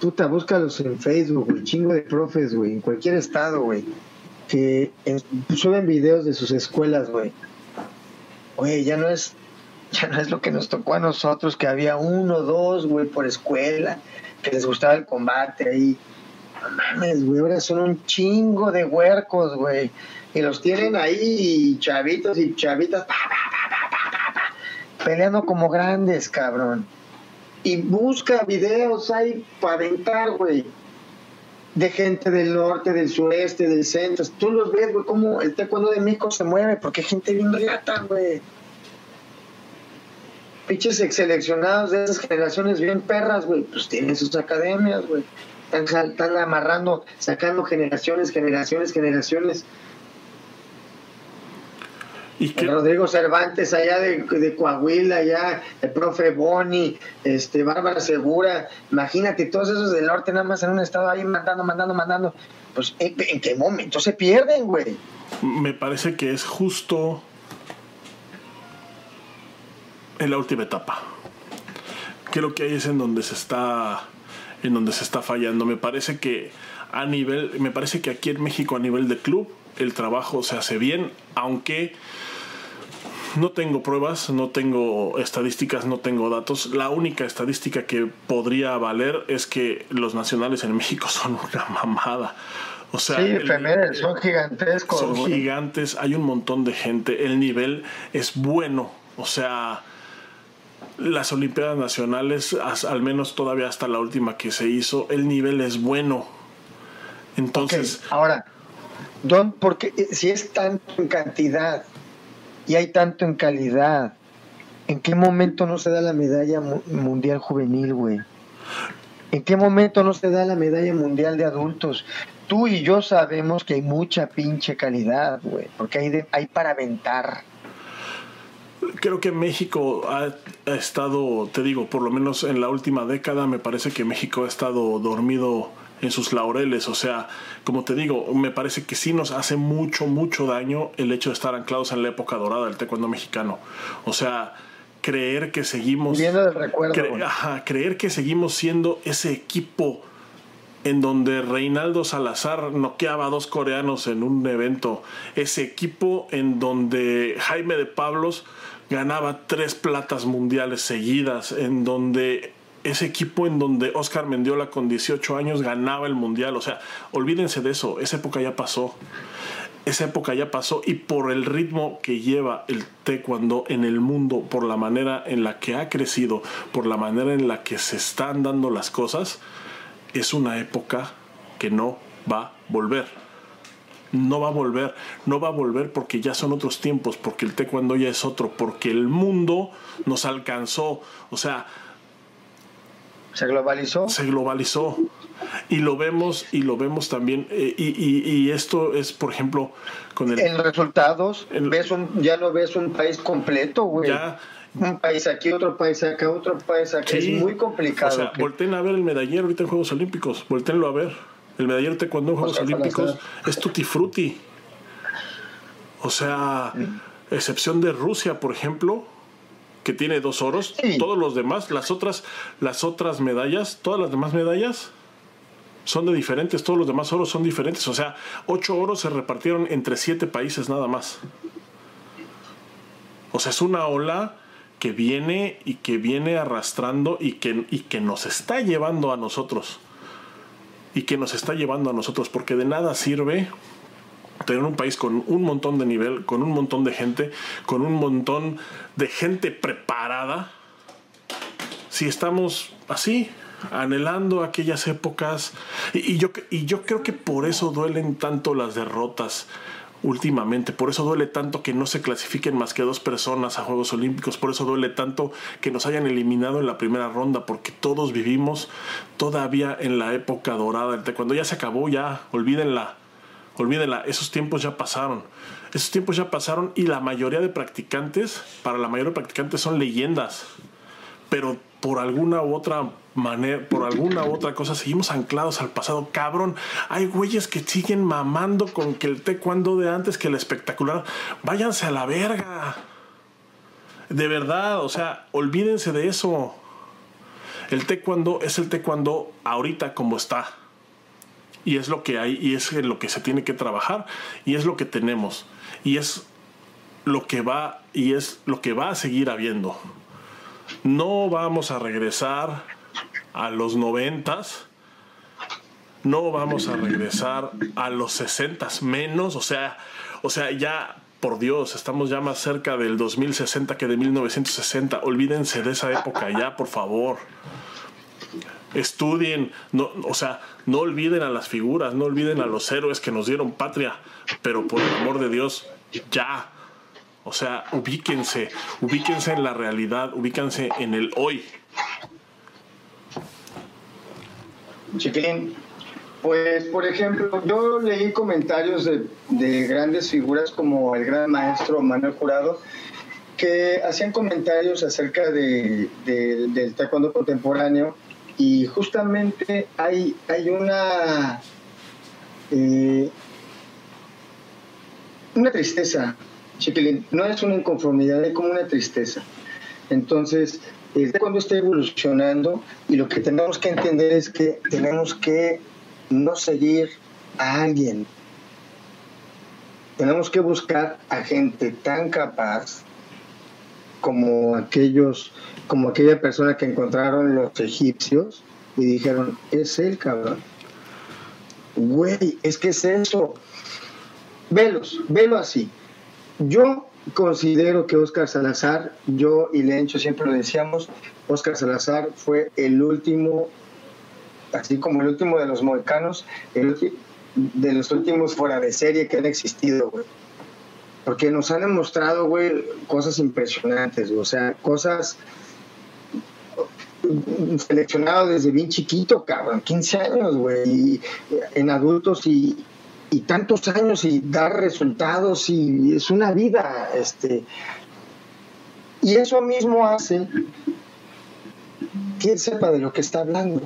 Puta, búscalos en Facebook, güey. Chingo de profes, güey. En cualquier estado, güey. Que suben videos de sus escuelas, güey Oye, ya no es, ya no es lo que nos tocó a nosotros, que había uno, dos, güey, por escuela, que les gustaba el combate ahí. No mames, güey, ahora son un chingo de huercos, güey. Y los tienen ahí, chavitos y chavitas, peleando como grandes, cabrón. Y busca videos ahí para aventar, güey. De gente del norte, del sureste, del centro. Tú los ves, güey, cómo el taekwondo de México se mueve, porque hay gente bien riata, güey. Pinches seleccionados de esas generaciones bien perras, güey, pues tienen sus academias, güey. Están amarrando, sacando generaciones, generaciones, generaciones. ¿Y Rodrigo Cervantes allá de, Coahuila, allá el profe Boni, este, Bárbara Segura, imagínate, todos esos del norte nada más en un estado ahí mandando, mandando, mandando. Pues, ¿en, qué momento se pierden, güey? Me parece que es justo en la última etapa. Creo que ahí es en donde se está en donde se está fallando. Me parece que a nivel, me parece que aquí en México a nivel de club el trabajo se hace bien, aunque no tengo pruebas, no tengo estadísticas, no tengo datos. La única estadística que podría valer es que los nacionales en México son una mamada. O sea, sí, son gigantescos. Son gigantes, hay un montón de gente, el nivel es bueno. O sea, las Olimpiadas Nacionales, al menos todavía hasta la última que se hizo, el nivel es bueno. Entonces. Ahora, Don, porque si es tanto en cantidad y hay tanto en calidad. ¿En qué momento no se da la medalla mundial juvenil, güey? ¿En qué momento no se da la medalla mundial de adultos? Tú y yo sabemos que hay mucha pinche calidad, güey, porque hay, hay para aventar. Creo que México ha estado, te digo, por lo menos en la última década, me parece que México ha estado dormido en sus laureles. O sea, como te digo, me parece que sí nos hace mucho, mucho daño el hecho de estar anclados en la época dorada del taekwondo mexicano. O sea, creer que seguimos... Viendo recuerdo. creer que seguimos siendo ese equipo en donde Reinaldo Salazar noqueaba a dos coreanos en un evento. Ese equipo en donde Jaime de Pablos ganaba tres platas mundiales seguidas, en donde ese equipo en donde Oscar Mendiola con 18 años ganaba el mundial. O sea, olvídense de eso, esa época ya pasó. Esa época ya pasó y por el ritmo que lleva el taekwondo en el mundo, por la manera en la que ha crecido, por la manera en la que se están dando las cosas, es una época que no va a volver. No va a volver, no va a volver porque ya son otros tiempos, porque el taekwondo ya es otro, porque el mundo nos alcanzó. O sea, se globalizó. Se globalizó. Y lo vemos, y lo vemos también, eh, y, esto es, por ejemplo, con el... En resultados, ves un, ya no ves un país completo, güey. Ya, un país aquí, otro país acá, otro país acá. Es muy complicado. O sea, volteen a ver el medallero ahorita en Juegos Olímpicos. Volteenlo a ver. El medallero cuando en Juegos Olímpicos es tutti frutti. O sea, excepción de Rusia, por ejemplo, que tiene dos oros. Todos los demás, las otras, las otras medallas, todas las demás medallas son de diferentes, todos los demás oros son diferentes. O sea, ocho oros se repartieron entre siete países nada más. O sea, es una ola que viene y que viene arrastrando y que, y que nos está llevando a nosotros. Y que nos está llevando a nosotros, porque de nada sirve tener un país con un montón de nivel, con un montón de gente, con un montón de gente preparada, si estamos así, anhelando aquellas épocas, y, yo, y yo creo que por eso duelen tanto las derrotas últimamente, por eso duele tanto que no se clasifiquen más que dos personas a Juegos Olímpicos, por eso duele tanto que nos hayan eliminado en la primera ronda, porque todos vivimos todavía en la época dorada, cuando ya se acabó, ya olvídenla Olvídenla, esos tiempos ya pasaron. Esos tiempos ya pasaron y la mayoría de practicantes, para la mayoría de practicantes son leyendas. Pero por alguna u otra manera, por alguna u otra cosa, seguimos anclados al pasado. Cabrón, hay güeyes que siguen mamando con que el taekwondo de antes, que el espectacular. Váyanse a la verga. De verdad, o sea, olvídense de eso. El taekwondo es el taekwondo ahorita como está y es lo que hay y es lo que se tiene que trabajar y es lo que tenemos y es lo que va y es lo que va a seguir habiendo. No vamos a regresar a los noventas, no vamos a regresar a los sesentas menos, o sea, o sea, ya por Dios, estamos ya más cerca del 2060 que de 1960. Olvídense de esa época ya, por favor. Estudien, no, o sea, no olviden a las figuras, no olviden a los héroes que nos dieron patria, pero por el amor de Dios, ya. O sea, ubíquense, ubíquense en la realidad, ubíquense en el hoy. Chiquilín, pues por ejemplo, yo leí comentarios de, de, grandes figuras como el gran maestro Manuel Jurado, que hacían comentarios acerca de, de, del taekwondo contemporáneo y justamente hay, hay una, eh, una tristeza, no es una inconformidad, es como una tristeza. Entonces, taekwondo está evolucionando y lo que tenemos que entender es que tenemos que no seguir a alguien. Tenemos que buscar a gente tan capaz como aquellos, como aquella persona que encontraron los egipcios y dijeron, es él, cabrón. Güey, es que es eso. Velos, velo así. Yo considero que Oscar Salazar, yo y Lencho siempre lo decíamos, Oscar Salazar fue el último, así como el último de los mohicanos, el, de los últimos fuera de serie que han existido, güey. Porque nos han demostrado, güey, cosas impresionantes, o sea, cosas seleccionado desde bien chiquito, cabrón, 15 años, güey, en adultos y, y tantos años y dar resultados y es una vida, este, y eso mismo hace que él sepa de lo que está hablando.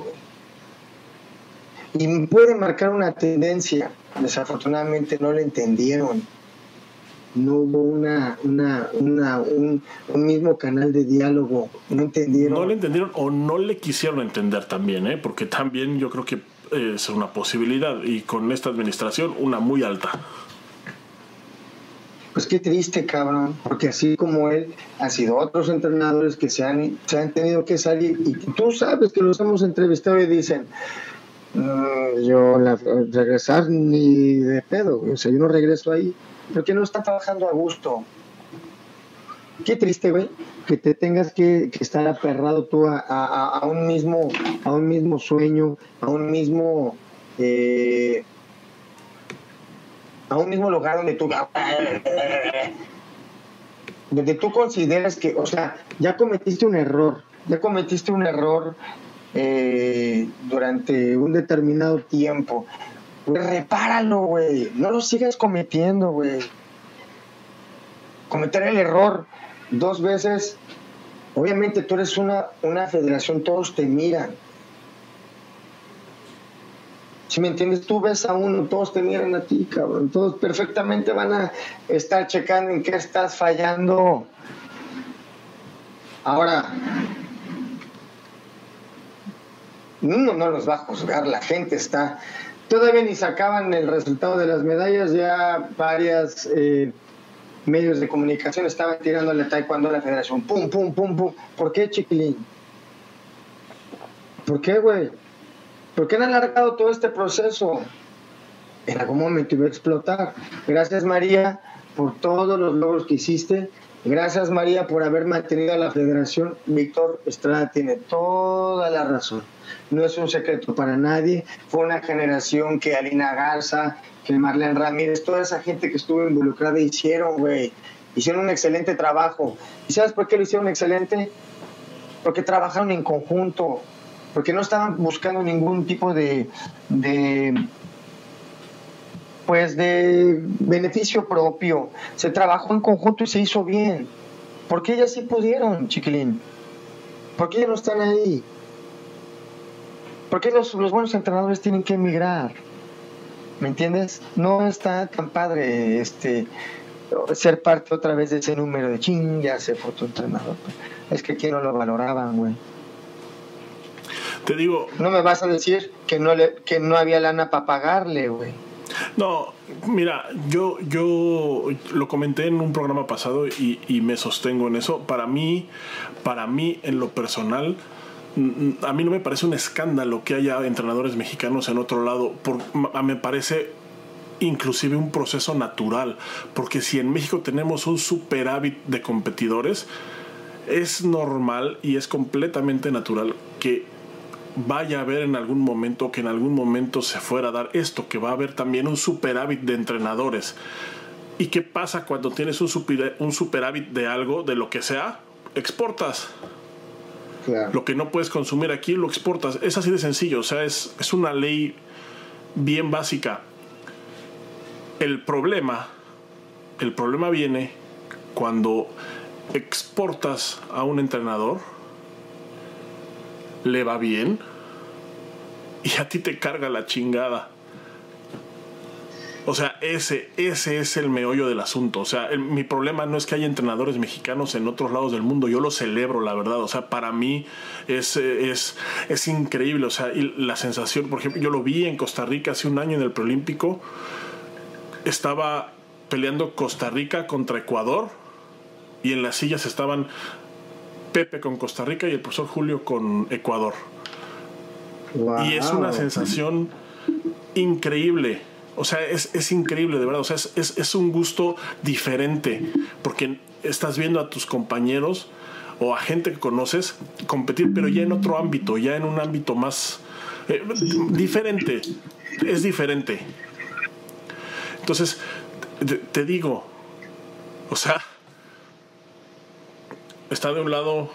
Y puede marcar una tendencia. Desafortunadamente no le entendieron. No hubo una, una, una un, un, mismo canal de diálogo. No entendieron. No le entendieron o no le quisieron entender también, ¿eh? porque también yo creo que es una posibilidad y con esta administración una muy alta. Pues qué triste, cabrón, porque así como él, ha sido otros entrenadores que se han, se han tenido que salir y tú sabes que los hemos entrevistado y dicen, mm, yo la, regresar ni de pedo, o sea, yo no regreso ahí, porque no está trabajando a gusto. Qué triste, güey, que te tengas que, que estar aferrado tú a, un mismo, a un mismo sueño, a un mismo eh, a un mismo lugar donde tú donde tú consideras que, o sea, ya cometiste un error, ya cometiste un error eh, durante un determinado tiempo. Repáralo, güey. No lo sigas cometiendo, güey. Cometer el error dos veces. Obviamente tú eres una, una federación, todos te miran. Si me entiendes, tú ves a uno, todos te miran a ti, cabrón. Todos perfectamente van a estar checando en qué estás fallando. Ahora, uno no los va a juzgar, la gente está. Todavía ni sacaban el resultado de las medallas, ya varias eh, medios de comunicación estaban tirándole taekwondo a la federación. Pum, pum, pum, pum. ¿Por qué, chiquilín? ¿Por qué, güey? ¿Por qué han alargado todo este proceso? En algún momento iba a explotar. Gracias María por todos los logros que hiciste. Gracias María por haber mantenido a la federación. Víctor Estrada tiene toda la razón. No es un secreto para nadie. Fue una generación que Alina Garza, que Marlene Ramírez, toda esa gente que estuvo involucrada hicieron, güey. Hicieron un excelente trabajo. ¿Y sabes por qué lo hicieron excelente? Porque trabajaron en conjunto porque no estaban buscando ningún tipo de, de pues de beneficio propio. Se trabajó en conjunto y se hizo bien. Porque ellas sí pudieron, chiquilín. Porque ellas no están ahí. Porque los, los buenos entrenadores tienen que emigrar. ¿Me entiendes? No está tan padre este ser parte otra vez de ese número de ching, ya se fue tu entrenador. Es que aquí no lo valoraban, güey. Te digo. No me vas a decir que no, le, que no había lana para pagarle, güey. No, mira, yo, yo lo comenté en un programa pasado y, y, me sostengo en eso. Para mí, para mí, en lo personal, a mí no me parece un escándalo que haya entrenadores mexicanos en otro lado. Por, me parece inclusive un proceso natural. Porque si en México tenemos un superávit de competidores, es normal y es completamente natural que vaya a haber en algún momento, que en algún momento se fuera a dar esto, que va a haber también un superávit de entrenadores. ¿Y qué pasa cuando tienes un, super, un superávit de algo, de lo que sea? Exportas. Lo que no puedes consumir aquí lo exportas. Es así de sencillo, o sea, es, es una ley bien básica. El problema, el problema viene cuando exportas a un entrenador, le va bien y a ti te carga la chingada. O sea, ese, ese es el meollo del asunto. O sea, mi problema no es que haya entrenadores mexicanos en otros lados del mundo. Yo lo celebro, la verdad. O sea, para mí es, es, es increíble. O sea, y la sensación, por ejemplo, yo lo vi en Costa Rica hace un año en el Preolímpico. Estaba peleando Costa Rica contra Ecuador. Y en las sillas estaban Pepe con Costa Rica y el profesor Julio con Ecuador. Y es una sensación increíble o sea, es, increíble, de verdad. O sea, es, un gusto diferente. Porque estás viendo a tus compañeros o a gente que conoces competir, pero ya en otro ámbito, ya en un ámbito más eh, diferente. Es diferente. Entonces, te digo, o sea, está de un lado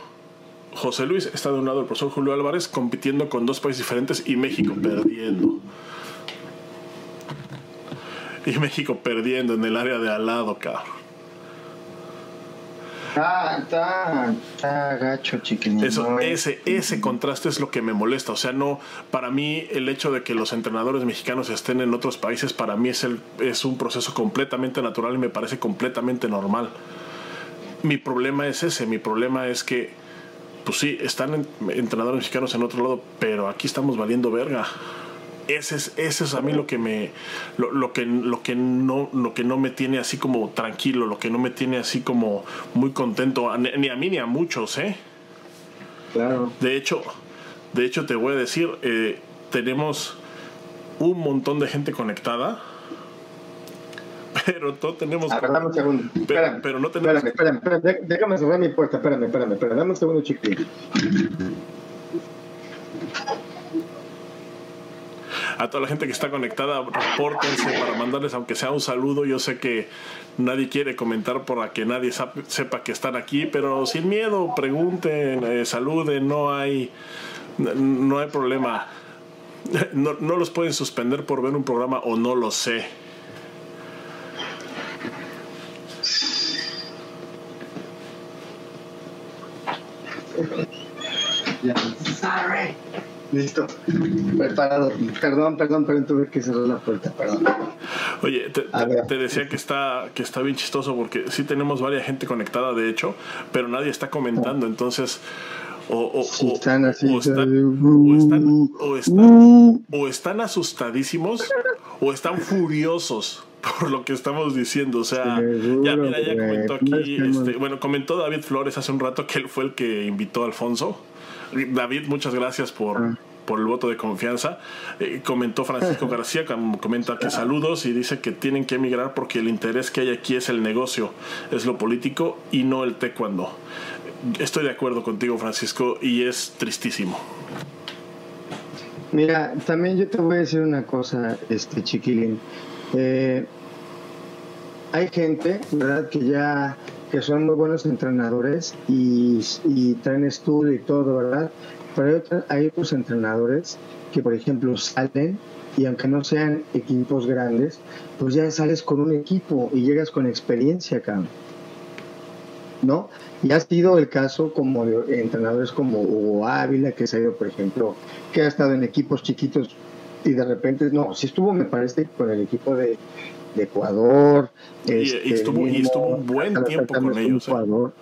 José Luis, está de un lado el profesor Julio Álvarez compitiendo con dos países diferentes y México perdiendo y México perdiendo en el área de al lado, cabrón. Ah, está, está gacho. Eso, ese, ese contraste es lo que me molesta. O sea, no, para mí el hecho de que los entrenadores mexicanos estén en otros países, para mí es, el, es un proceso completamente natural y me parece completamente normal. Mi problema es ese, mi problema es que, pues sí, están entrenadores mexicanos en otro lado, pero aquí estamos valiendo verga. Ese es, ese es a mí lo que me lo, que lo que no lo que no me tiene así como tranquilo lo que no me tiene así como muy contento ni a mí ni a muchos eh claro. De hecho de hecho te voy a decir eh, tenemos un montón de gente conectada pero todos tenemos. A ver, dame un segundo. Pero, no tenemos. Espérame, espérame, déjame cerrar mi puerta. Espérame, espérame, espérame. Dame un segundo, chiquillo. a toda la gente que está conectada, repórtense para mandarles aunque sea un saludo. Yo sé que nadie quiere comentar para que nadie sepa que están aquí, pero sin miedo, pregunten, eh, saluden, no hay, no hay problema. No, no los pueden suspender por ver un programa o no lo sé. Sorry. Listo. Preparado. Perdón, perdón, pero tuve que cerrar la puerta, perdón. Oye, te, decía que está, que está bien chistoso porque sí tenemos varias gente conectada, de hecho, pero nadie está comentando, entonces... O, están, o, están, asustadísimos o están furiosos por lo que estamos diciendo. O sea, ya mira, ya comentó aquí, este, bueno, comentó David Flores hace un rato que él fue el que invitó a Alfonso. David, muchas gracias por, ah. por el voto de confianza. Eh, comentó Francisco García, comenta que saludos y dice que tienen que emigrar porque el interés que hay aquí es el negocio, es lo político y no el taekwondo. Estoy de acuerdo contigo, Francisco, y es tristísimo. Mira, también yo te voy a decir una cosa, este chiquilín. Eh, hay gente, ¿verdad?, que ya que son muy buenos entrenadores y, traen estudio y todo, ¿verdad? Pero hay, otros entrenadores que, por ejemplo, salen y aunque no sean equipos grandes, pues ya sales con un equipo y llegas con experiencia acá. ¿No? Y ha sido el caso como de entrenadores como Hugo Ávila, que ha ido, por ejemplo, que ha estado en equipos chiquitos y de repente, no, si estuvo, me parece, con el equipo de, de Ecuador. Y, este, estuvo, y estuvo un buen tiempo con ellos. ¿eh? Ecuador.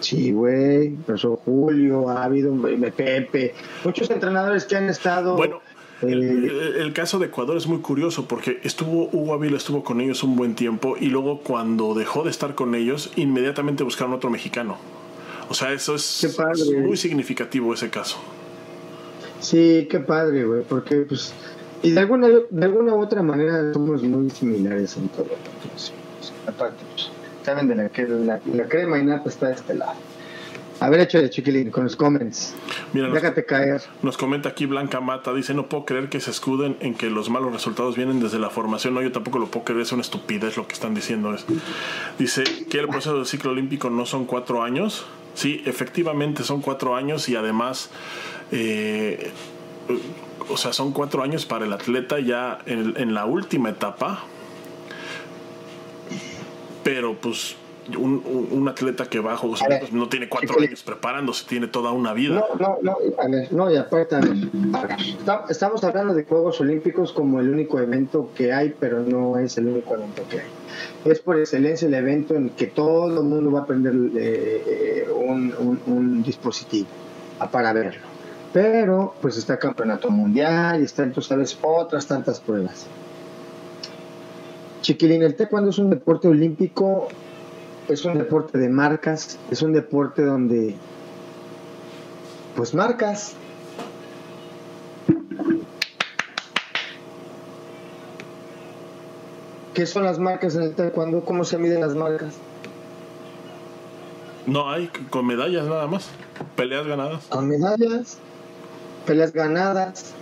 Sí, güey, Julio, ha habido Pepe, muchos entrenadores que han estado. Bueno, eh, el, caso de Ecuador es muy curioso porque estuvo Hugo Ávila estuvo con ellos un buen tiempo y luego cuando dejó de estar con ellos inmediatamente buscaron otro mexicano. O sea, eso es muy significativo ese caso. Sí, qué padre, güey, porque pues y de alguna, de alguna u otra manera somos muy similares en todo. aparte, pues, saben de la que la, crema y nata está de este lado. A ver, hecho de chiquilín, con los comments. Mira, nos, Déjate caer. nos comenta aquí Blanca Mata, dice, no puedo creer que se escuden en que los malos resultados vienen desde la formación. No, yo tampoco lo puedo creer, es una estupidez lo que están diciendo. Es. Dice que el proceso del ciclo olímpico no son cuatro años. Sí, efectivamente son cuatro años y además, eh, o sea, son cuatro años para el atleta ya en, en la última etapa. Pero pues un, un- un atleta que va a Juegos A ver, Olímpicos no tiene cuatro años preparándose, tiene toda una vida. No, no, no, a ver, no, y aparte, a ver, a ver, está- estamos hablando de Juegos Olímpicos como el único evento que hay, pero no es el único evento que hay. Es por excelencia el evento en que todo el mundo va a aprender eh, eh, un, un- un dispositivo ah, para verlo. Pero, pues está el campeonato mundial y están, tú sabes, otras tantas pruebas. Chiquilín, el taekwondo es un deporte olímpico, es un deporte de marcas, es un deporte donde pues marcas. ¿Qué son las marcas en el taekwondo? ¿Cómo se miden las marcas? No hay con medallas nada más. Peleas ganadas. Con medallas, peleas ganadas,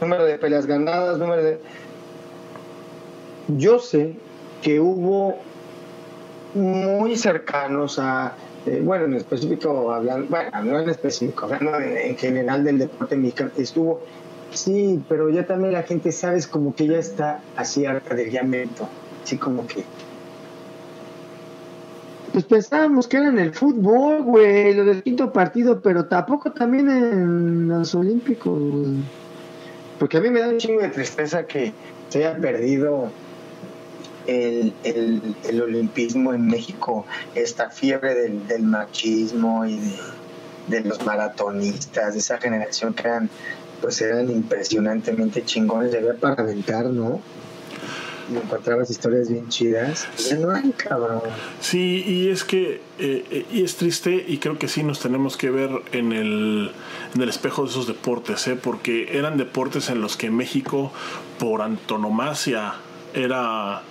número de peleas ganadas, número de... Yo sé que hubo muy cercanos a, eh, bueno, en específico, hablando, bueno, no en específico, hablando en, en general del deporte mexicano, estuvo, sí, pero ya también la gente, sabes, como que ya está así harta del llamento, así como que... Pues pensábamos que era en el fútbol, güey, lo del quinto partido, pero tampoco también en los Olímpicos. Porque a mí me da un chingo de tristeza que se haya perdido el, el, el olimpismo en México, esta fiebre del, del machismo y de, de los maratonistas, de esa generación que eran, pues eran impresionantemente chingones de ver para aventar, ¿no? Y encontrabas historias bien chidas. No hay, cabrón. Sí, y es que eh, eh, y es triste y creo que sí nos tenemos que ver en el, en el espejo de esos deportes, ¿eh? porque eran deportes en los que México, por antonomasia, era,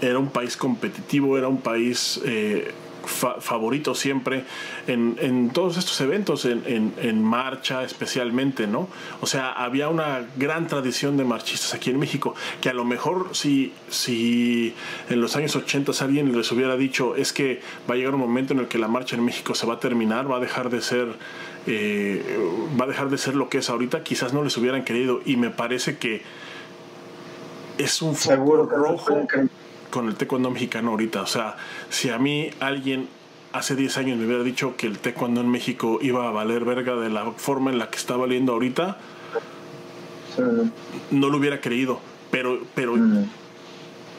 era un país competitivo, era un país eh, fa- favorito siempre en, en todos estos eventos, en, en- en marcha especialmente, ¿no? O sea, había una gran tradición de marchistas aquí en México, que a lo mejor si, si en los años 80 alguien les hubiera dicho es que va a llegar un momento en el que la marcha en México se va a terminar, va a dejar de ser... eh, va a dejar de ser lo que es ahorita, quizás no les hubieran querido y me parece que es un foco no rojo. Con el taekwondo mexicano ahorita. O sea, si a mí alguien hace 10 años me hubiera dicho que el taekwondo en México iba a valer verga de la forma en la que está valiendo ahorita, no lo hubiera creído. Pero, pero, mm.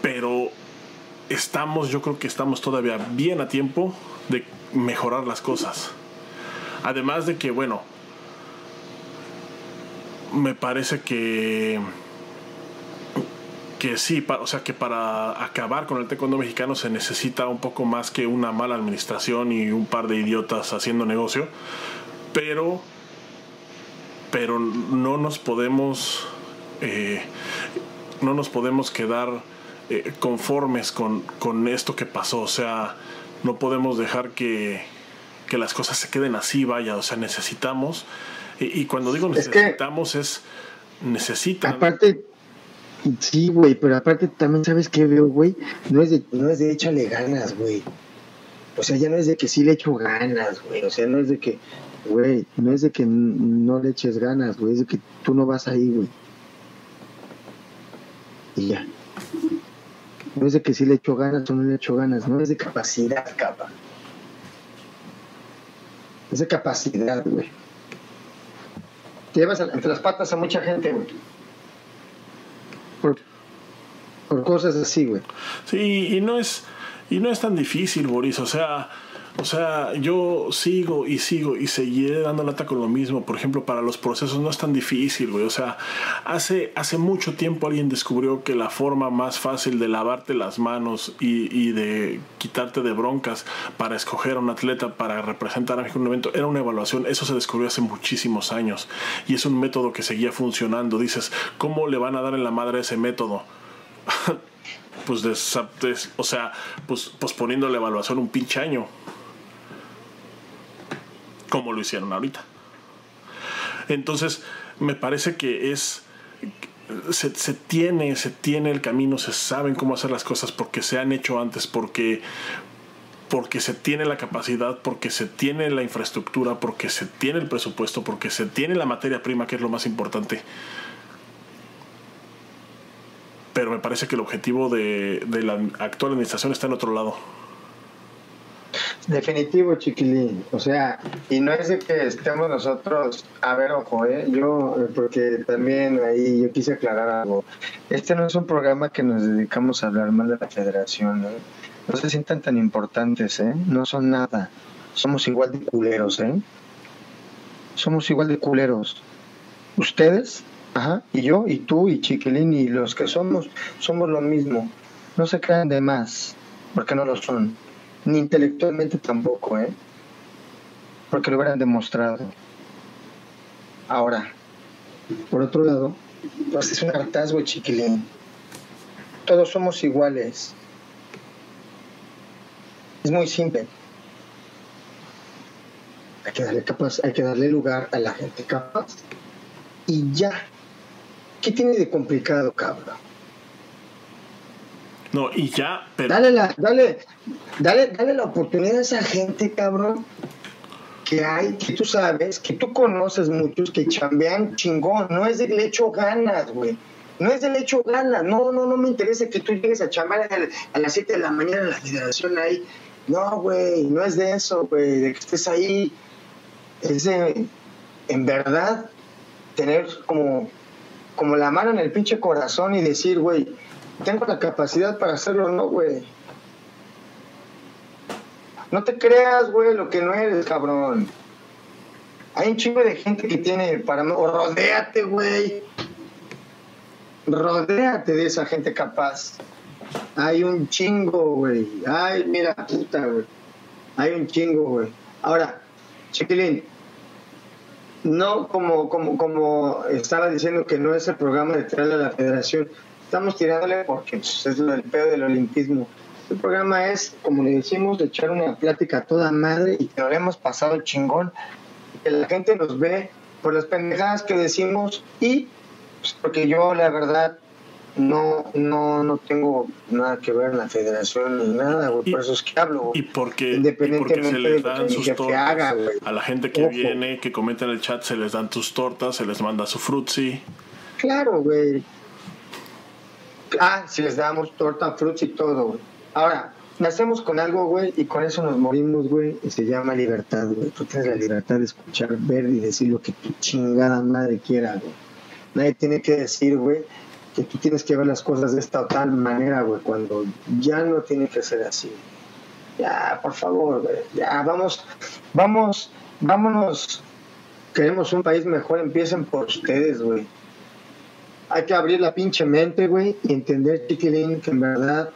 pero estamos, yo creo que estamos todavía bien a tiempo de mejorar las cosas. Además de que, bueno, me parece que que sí, pa- o sea que para acabar con el taekwondo mexicano se necesita un poco más que una mala administración y un par de idiotas haciendo negocio, pero pero no nos podemos eh, no nos podemos quedar eh, conformes con, con esto que pasó, o sea, no podemos dejar que, que las cosas se queden así, vaya, o sea, necesitamos, y, y cuando digo Es que- necesitamos es, necesitan, Aparte, sí, güey, pero aparte también sabes qué veo, güey. No es de, no es de échale ganas, güey. O sea, ya no es de que sí le echo ganas, güey. O sea, no es de que, güey, no es de que no le eches ganas, güey. Es de que tú no vas ahí, güey. Y ya. No es de que sí le echo ganas o no le echo ganas, no es de capacidad, capa. Es de capacidad, güey. Te llevas entre las patas a mucha gente, güey. Por, cosas así, güey. Sí, y no es y no es tan difícil, Boris, o sea, o sea, yo sigo y sigo y seguiré dando lata con lo mismo. Por ejemplo, para los procesos no es tan difícil, güey. O sea, hace, hace mucho tiempo alguien descubrió que la forma más fácil de lavarte las manos y, y de quitarte de broncas para escoger a un atleta para representar a México en un evento era una evaluación. Eso se descubrió hace muchísimos años y es un método que seguía funcionando. Dices, ¿cómo le van a dar en la madre ese método? pues, desa- des- o sea, pues posponiendo la evaluación un pinche año. Como lo hicieron ahorita. Entonces, me parece que es se, tiene, se tiene el camino, se saben cómo hacer las cosas porque se han hecho antes, porque, porque se tiene la capacidad, porque se tiene la infraestructura, porque se tiene el presupuesto, porque se tiene la materia prima, que es lo más importante. Pero me parece que el objetivo de la actual administración está en otro lado. Definitivo, chiquilín. O sea, y no es de que estemos nosotros, a ver, ojo, ¿eh? yo, porque también ahí yo quise aclarar algo. Este no es un programa que nos dedicamos a hablar mal de la federación, ¿eh? No se sientan tan importantes, ¿eh? No son nada. Somos igual de culeros, ¿eh? Somos igual de culeros. Ustedes, ajá, y yo, y tú, y Chiquilín, y los que somos, somos lo mismo. No se crean de más, porque no lo son ni intelectualmente tampoco, ¿eh? Porque lo hubieran demostrado. Ahora, por otro lado, pues es un hartazgo chiquilín. Todos somos iguales. Es muy simple. Hay que darle capaz, hay que darle lugar a la gente capaz. Y ya. ¿Qué tiene de complicado, cabrón? No, y ya, pero. Dale la, dale, dale, dale la oportunidad a esa gente, cabrón, que hay, que tú sabes, que tú conoces muchos que chambean chingón. No es de le echo ganas, güey. No es de le echo ganas. No, no, no me interesa que tú llegues a chambear a, las 7 de la mañana en la federación ahí. No, güey, no es de eso, güey, de que estés ahí. Es de, en verdad, tener como, como la mano en el pinche corazón y decir, güey, tengo la capacidad para hacerlo, no, güey. No te creas, güey, lo que no eres, cabrón. Hay un chingo de gente que tiene para... O rodéate, güey. Rodéate de esa gente capaz. Hay un chingo, güey. Ay, mira, puta, güey. Hay un chingo, güey. Ahora, Chiquilín, no como, como, como estaba diciendo que no es el programa de traer a la federación estamos tirándole porque pues, es el pedo del olimpismo. El programa es, como le decimos, echar una plática toda madre y que nos hemos pasado chingón, que la gente nos ve por las pendejadas que decimos y pues, porque yo la verdad no no no tengo nada que ver en la federación ni nada, por eso es que hablo. Y porque, independientemente se les dan sus tortas a la gente que viene, que comenta en el chat, se les dan tus tortas, se les manda su frutzi. Claro, güey. Ah, si les damos torta, fruits y todo, güey. Ahora, nacemos con algo, güey, y con eso nos morimos, güey, y se llama libertad, güey. Tú tienes la libertad de escuchar, ver y decir lo que tu chingada madre quiera, güey. Nadie tiene que decir, güey, que tú tienes que ver las cosas de esta o tal manera, güey, cuando ya no tiene que ser así. Ya, por favor, güey, ya, vamos, vamos, vámonos. Queremos un país mejor, empiecen por ustedes, güey hay que abrir la pinche mente, güey, y entender, chiquilín, que en verdad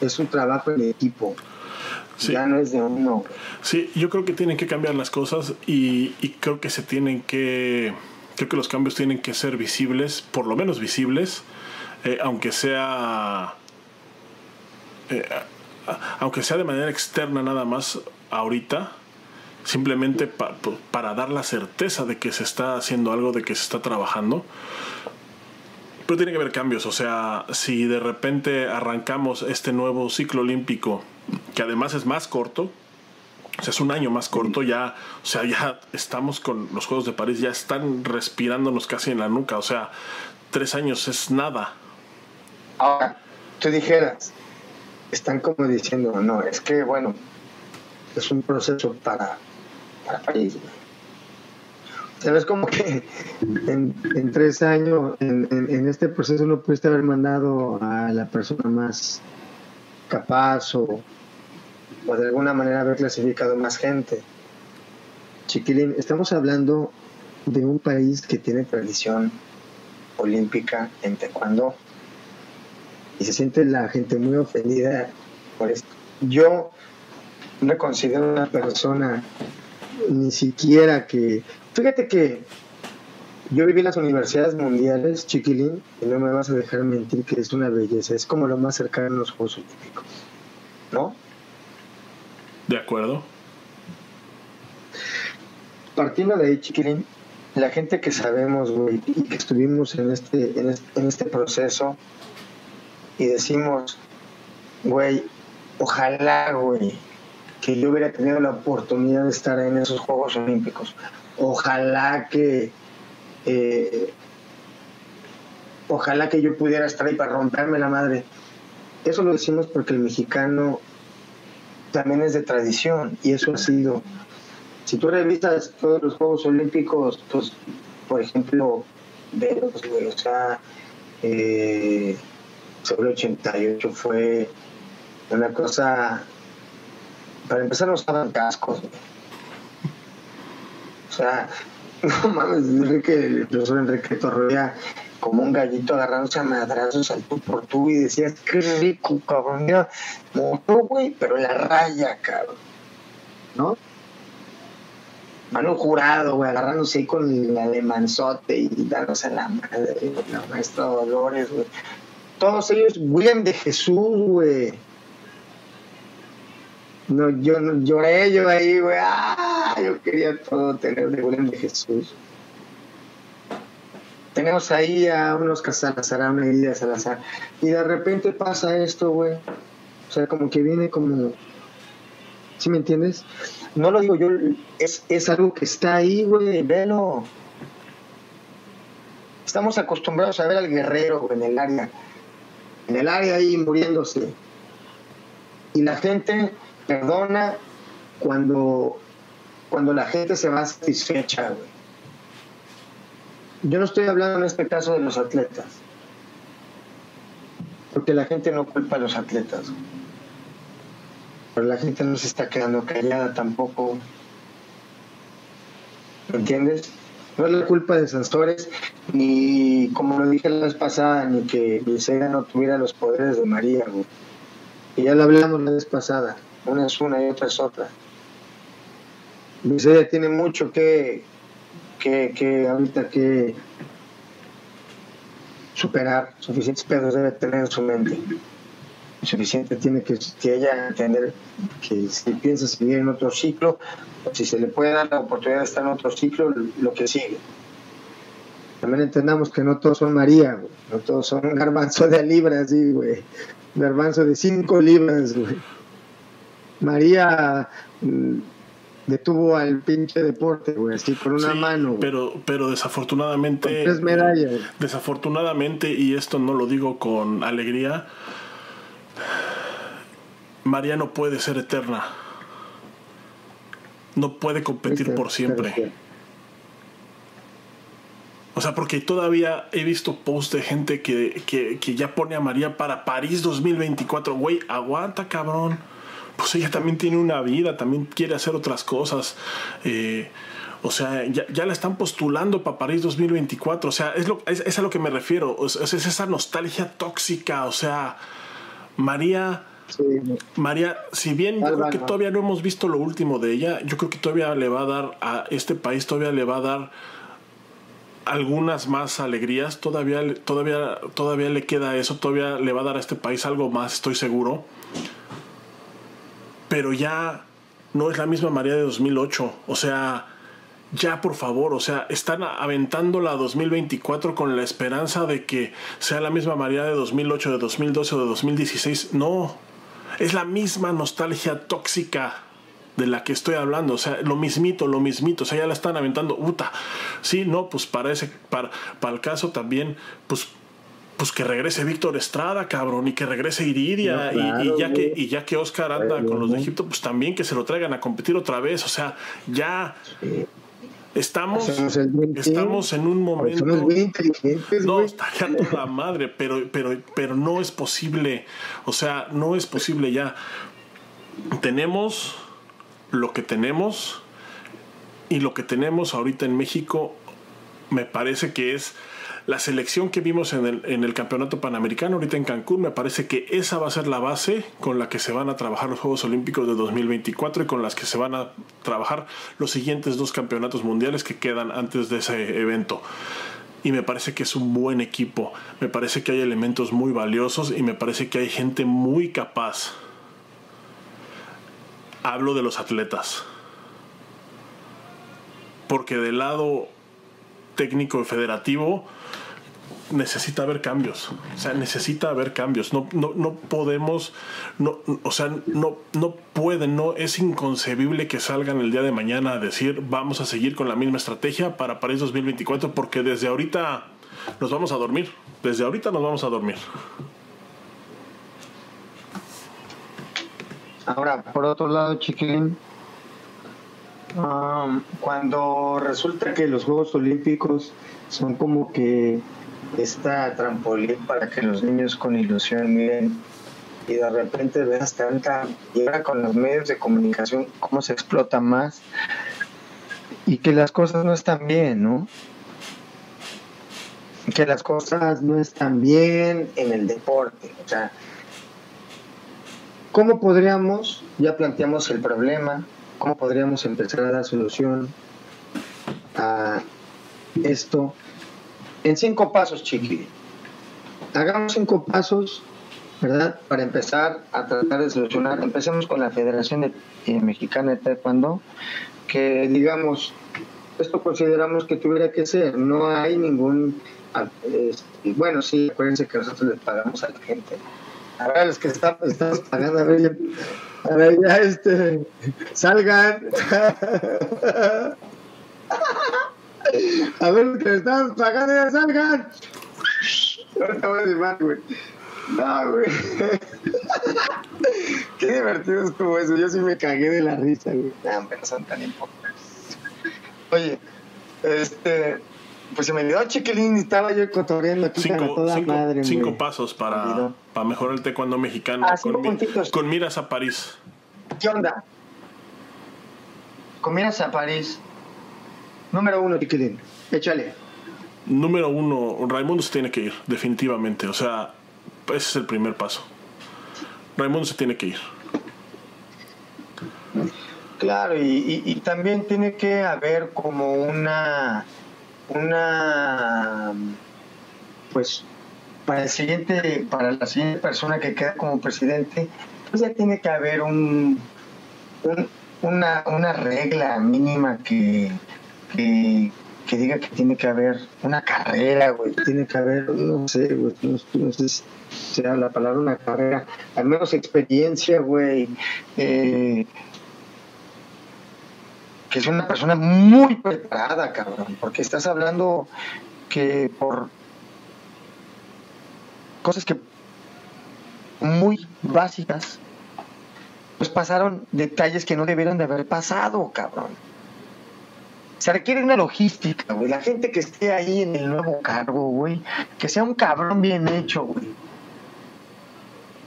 es un trabajo en equipo. Ya no es de uno. Sí, yo creo que tienen que cambiar las cosas y, creo que se tienen que. Creo que los cambios tienen que ser visibles, por lo menos visibles, eh, aunque sea. Eh, aunque sea de manera externa nada más ahorita, simplemente para dar la certeza de que se está haciendo algo, de que se está trabajando. Pero tiene que haber cambios, o sea, si de repente arrancamos este nuevo ciclo olímpico, que además es más corto, o sea, es un año más corto, ya, o sea, ya estamos con los Juegos de París, ya están respirándonos casi en la nuca, o sea, tres años es nada. Ahora, tú dijeras, están como diciendo, no, es que, bueno, es un proceso para, París, ¿Sabes? Como que en, tres años, en, este proceso no pudiste haber mandado a la persona más capaz o, o de alguna manera haber clasificado más gente. Chiquilín, estamos hablando de un país que tiene tradición olímpica en taekwondo y se siente la gente muy ofendida por esto. Yo no considero una persona ni siquiera que Fíjate que yo viví en las universidades mundiales, chiquilín, y no me vas a dejar mentir que es una belleza. Es como lo más cercano a los Juegos Olímpicos. ¿No? De acuerdo. Partiendo de ahí, chiquilín, la gente que sabemos, güey, y que estuvimos en este, en este, en este proceso y decimos, güey, ojalá, güey, que yo hubiera tenido la oportunidad de estar en esos Juegos Olímpicos. Ojalá que eh, ojalá que yo pudiera estar ahí para romperme la madre. Eso lo decimos porque el mexicano también es de tradición y eso ha sido. Si tú revisas todos los Juegos Olímpicos, pues, por ejemplo, de los, o sea, eh, sobre 88 fue una cosa. Para empezar, no usaban cascos. O sea, no mames, Enrique, el profesor Enrique Torroya como un gallito agarrándose a madrazos al tú por tú y decías, qué rico, cabrón, mira, moto, güey, pero la raya, cabrón, ¿no? Mano jurado, güey, agarrándose ahí con el alemanzote y dándose la madre, la maestra Dolores, güey. Todos ellos, William de Jesús, güey. No, yo no, lloré yo ahí, güey. Ah, yo quería todo tener de William de Jesús tenemos ahí a unos Salazar, a una de Salazar, y de repente pasa esto, güey. O sea, como que viene como. ¿Sí me entiendes? No lo digo yo, es, es algo que está ahí, güey, velo. Estamos acostumbrados a ver al guerrero en el área, en el área ahí muriéndose. Y la gente perdona cuando, cuando la gente se va satisfecha, güey. Yo no estoy hablando en este caso de los atletas, porque la gente no culpa a los atletas, pero la gente no se está quedando callada tampoco. ¿Me entiendes? No es la culpa de Sansores, ni como lo dije la vez pasada, ni que Briseida no tuviera los poderes de María, Y ya lo hablamos la vez pasada. Una es una y otra es otra. Briseida tiene mucho que, que, que ahorita que superar, suficientes pedos debe tener en su mente. Suficiente tiene que, que ella entender que si piensa seguir en otro ciclo, si se le puede dar la oportunidad de estar en otro ciclo, lo que sigue. También entendamos que no todos son María, no todos son garbanzo de libras, sí, güey. Garbanzo de cinco libras. María mm, detuvo al pinche deporte, güey, así con una mano. Pero, pero desafortunadamente. tres medallas. Desafortunadamente, y esto no lo digo con alegría, María no puede ser eterna. No puede competir por siempre. O sea, porque todavía he visto posts de gente que, que, que ya pone a María para París 2024. Güey, aguanta, cabrón pues ella también tiene una vida, también quiere hacer otras cosas. Eh, o sea, ya, ya, la están postulando para París 2024. O sea, es, lo, es, a lo que me refiero. Es, es, esa nostalgia tóxica. O sea, María. María, si bien yo creo que todavía no hemos visto lo último de ella, yo creo que todavía le va a dar a este país, todavía le va a dar algunas más alegrías, todavía, todavía, todavía le queda eso, todavía le va a dar a este país algo más, estoy seguro pero ya no es la misma María de 2008. O sea, ya por favor, o sea, están aventando la 2024 con la esperanza de que sea la misma María de 2008, de 2012 o de 2016. No, es la misma nostalgia tóxica de la que estoy hablando, o sea, lo mismito, lo mismito, o sea, ya la están aventando, puta, sí, no, pues para ese, para, para el caso también, pues pues que regrese Víctor Estrada, cabrón, y que regrese Iridia, y, ya que, y ya que Oscar anda con los de Egipto, pues también que se lo traigan a competir otra vez. O sea, ya estamos, estamos en un momento. No, estaría toda madre, pero, pero, pero no es posible. O sea, no es posible ya. Tenemos lo que tenemos, y lo que tenemos ahorita en México me parece que es la selección que vimos en el, en el Campeonato Panamericano ahorita en Cancún, me parece que esa va a ser la base con la que se van a trabajar los Juegos Olímpicos de 2024 y con las que se van a trabajar los siguientes dos campeonatos mundiales que quedan antes de ese evento y me parece que es un buen equipo. Me parece que hay elementos muy valiosos y me parece que hay gente muy capaz. Hablo de los atletas. Porque del lado técnico federativo necesita haber cambios. O sea, necesita haber cambios. No, no, no podemos, no, o sea, no, no pueden, no, es inconcebible que salgan el día de mañana a decir vamos a seguir con la misma estrategia para París 2024 porque desde ahorita nos vamos a dormir. Desde ahorita nos vamos a dormir. Ahora, por otro lado, chiquilín, um, cuando resulta que los Juegos Olímpicos son como que esta trampolín para que los niños con ilusión miren y de repente veas tanta llega con los medios de comunicación cómo se explota más y que las cosas no están bien, ¿no? Que las cosas no están bien en el deporte, o sea, ¿cómo podríamos, ya planteamos el problema, cómo podríamos empezar a dar solución a esto? En cinco pasos, Chiqui. Hagamos cinco pasos, ¿verdad? Para empezar a tratar de solucionar. Empecemos con la Federación eh, Mexicana de Taekwondo, que digamos, esto consideramos que tuviera que ser. No hay ningún. Este, bueno, sí, acuérdense que nosotros les pagamos a la gente. A ver, los que estamos pagando, a ver, a ver, ya este, salgan. A ver, que están pagando ya salgan. Ahorita voy a güey. No, güey. Qué divertido estuvo eso. Yo sí me cagué de la risa, güey. No, pero son tan importantes. Oye, este. Pues se me olvidó chiquilín y estaba yo cotorreando aquí cinco, toda cinco, madre. Cinco pasos para, para mejorar el taekwondo mexicano ah, con, con miras a París. ¿Qué onda? Con miras a París. Número uno, Chiquilín. Échale. Número uno, Raimundo se tiene que ir, definitivamente. O sea, ese es el primer paso. Raimundo se tiene que ir. Claro, y, también tiene que haber como una, una, pues, para el siguiente, para la siguiente persona que queda como presidente, pues ya tiene que haber un, una, una regla mínima que, que, diga que tiene que haber una carrera, güey, tiene que haber, no sé, güey, no, sé si sea la palabra una carrera, al menos experiencia, güey, eh, que es una persona muy preparada, cabrón, porque estás hablando que por cosas que muy básicas, pues pasaron detalles que no debieron de haber pasado, cabrón se requiere una logística, güey. La gente que esté ahí en el nuevo cargo, güey, que sea un cabrón bien hecho, güey.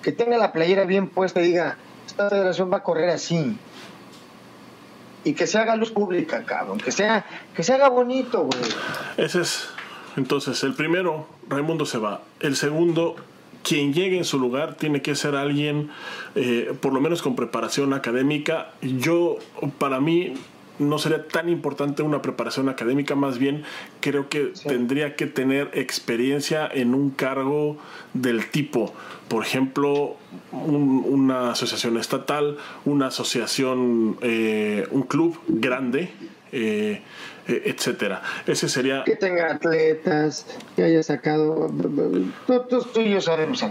Que tenga la playera bien puesta y diga, esta federación va a correr así. Y que se haga luz pública, cabrón. Que sea, que se haga bonito, güey. Ese es, entonces, el primero, Raimundo se va. El segundo, quien llegue en su lugar tiene que ser alguien, eh, por lo menos con preparación académica. Yo, para mí, no sería tan importante una preparación académica, más bien creo que tendría que tener experiencia en un cargo del tipo, por ejemplo, una asociación estatal, una asociación, eh, un club grande. Eh, eh, etcétera. Ese sería. Que tenga atletas, que haya sacado. Todos tú y yo sabemos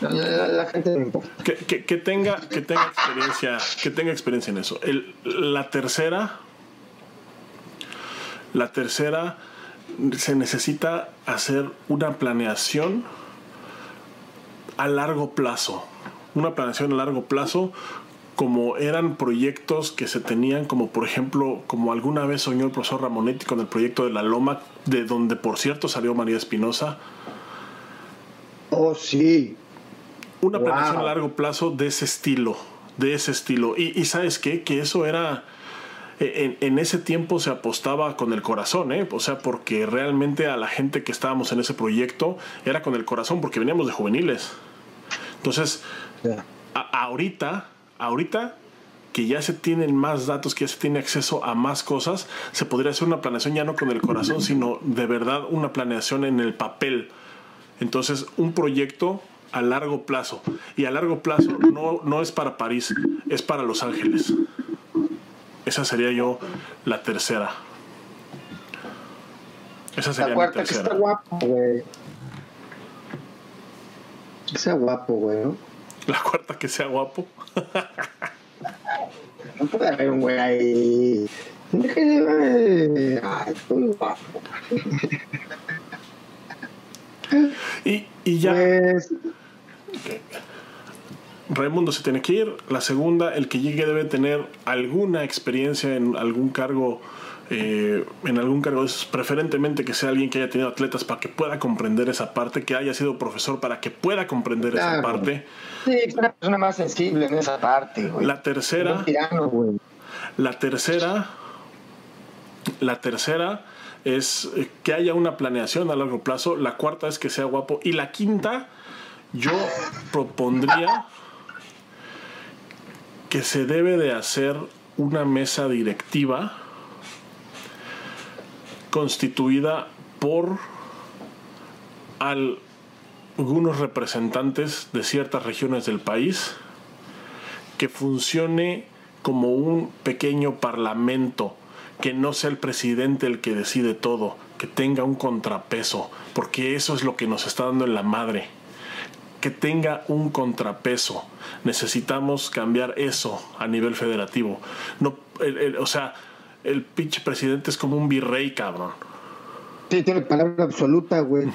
la, gente Que, tenga, que tenga experiencia, que tenga experiencia en eso. la tercera, la tercera se necesita hacer una planeación a largo plazo. Una planeación a largo plazo como eran proyectos que se tenían, como por ejemplo, como alguna vez soñó el profesor Ramonetti con el proyecto de la Loma, de donde por cierto salió María Espinosa. Oh, sí, una planeación a largo plazo de ese estilo, de ese estilo. Y, sabes qué, que eso era... E, en, ese tiempo se apostaba con el corazón, ¿eh? o sea, porque realmente a la gente que estábamos en ese proyecto era con el corazón, porque veníamos de juveniles. Entonces, ahorita, ahorita que ya se tienen más datos, que ya se tiene acceso a más cosas, se podría hacer una planeación ya no con el corazón, sino de verdad una planeación en el papel. Entonces, un proyecto a largo plazo. Y a largo plazo no, no es para París, es para Los Ángeles. Esa sería yo la tercera. Esa sería La mi cuarta que tercera. está guapo, güey. Que sea guapo, güey, ¿no? La cuarta que sea guapo. No puede haber un güey ahí. Que Ay, guapo. Y, y ya, Pues, Raimundo se tiene que ir. La segunda, el que llegue debe tener alguna experiencia en algún cargo, eh, en algún cargo preferentemente que sea alguien que haya tenido atletas para que pueda comprender esa parte, que haya sido profesor para que pueda comprender esa parte. sí, es una persona más sensible en esa parte, güey. La tercera, Un tirano, güey. la tercera, la tercera es que haya una planeación a largo plazo. La cuarta es que sea guapo. Y la quinta, yo propondría que se debe de hacer una mesa directiva constituida por al- algunos representantes de ciertas regiones del país que funcione como un pequeño parlamento, que no sea el presidente el que decide todo, que tenga un contrapeso, porque eso es lo que nos está dando en la madre. Que tenga un contrapeso. Necesitamos cambiar eso a nivel federativo. No, el- el- o sea, el pinche presidente es como un virrey, cabrón. Sí, tiene palabra absoluta, güey.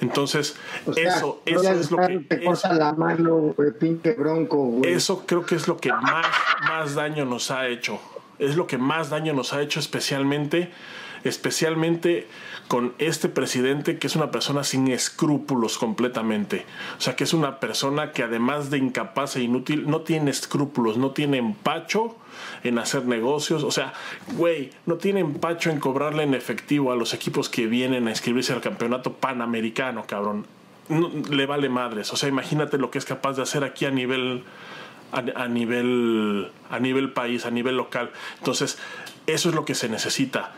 Entonces, O sea, eso, no eso es lo que. Te eso- la mano, güey, pinche bronco, güey. Eso creo que es lo que más, más daño nos ha hecho. Es lo que más daño nos ha hecho especialmente, especialmente con este presidente que es una persona sin escrúpulos completamente. O sea, que es una persona que además de incapaz e inútil, no tiene escrúpulos, no tiene empacho en hacer negocios. O sea, güey, no tiene empacho en cobrarle en efectivo a los equipos que vienen a inscribirse al campeonato panamericano, cabrón. Le vale madres. O sea, imagínate lo que es capaz de hacer aquí a nivel a nivel a nivel país, a nivel local. Entonces, eso es lo que se necesita.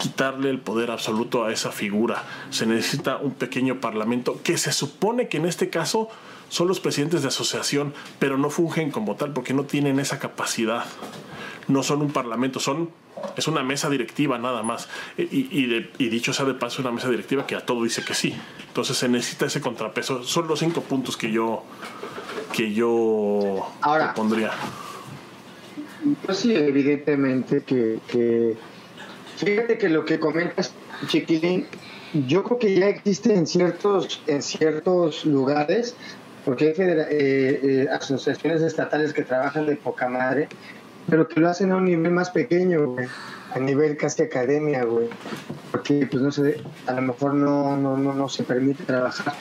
Quitarle el poder absoluto a esa figura. Se necesita un pequeño parlamento que se supone que en este caso son los presidentes de asociación, pero no fungen como tal porque no tienen esa capacidad. No son un parlamento, son es una mesa directiva nada más. Y, y, de- y dicho sea de paso, una mesa directiva que a todo dice que sí. Entonces se necesita ese contrapeso. Son los cinco puntos que yo que yo Ahora. pondría. Pues sí, evidentemente que, que- Fíjate que lo que comentas, Chiquilín, yo creo que ya existe en ciertos, en ciertos lugares, porque hay eh, eh, asociaciones estatales que trabajan de poca madre, pero que lo hacen a un nivel más pequeño, güey, a nivel casi academia, güey, porque pues no sé, a lo mejor no, no, no, no se permite trabajar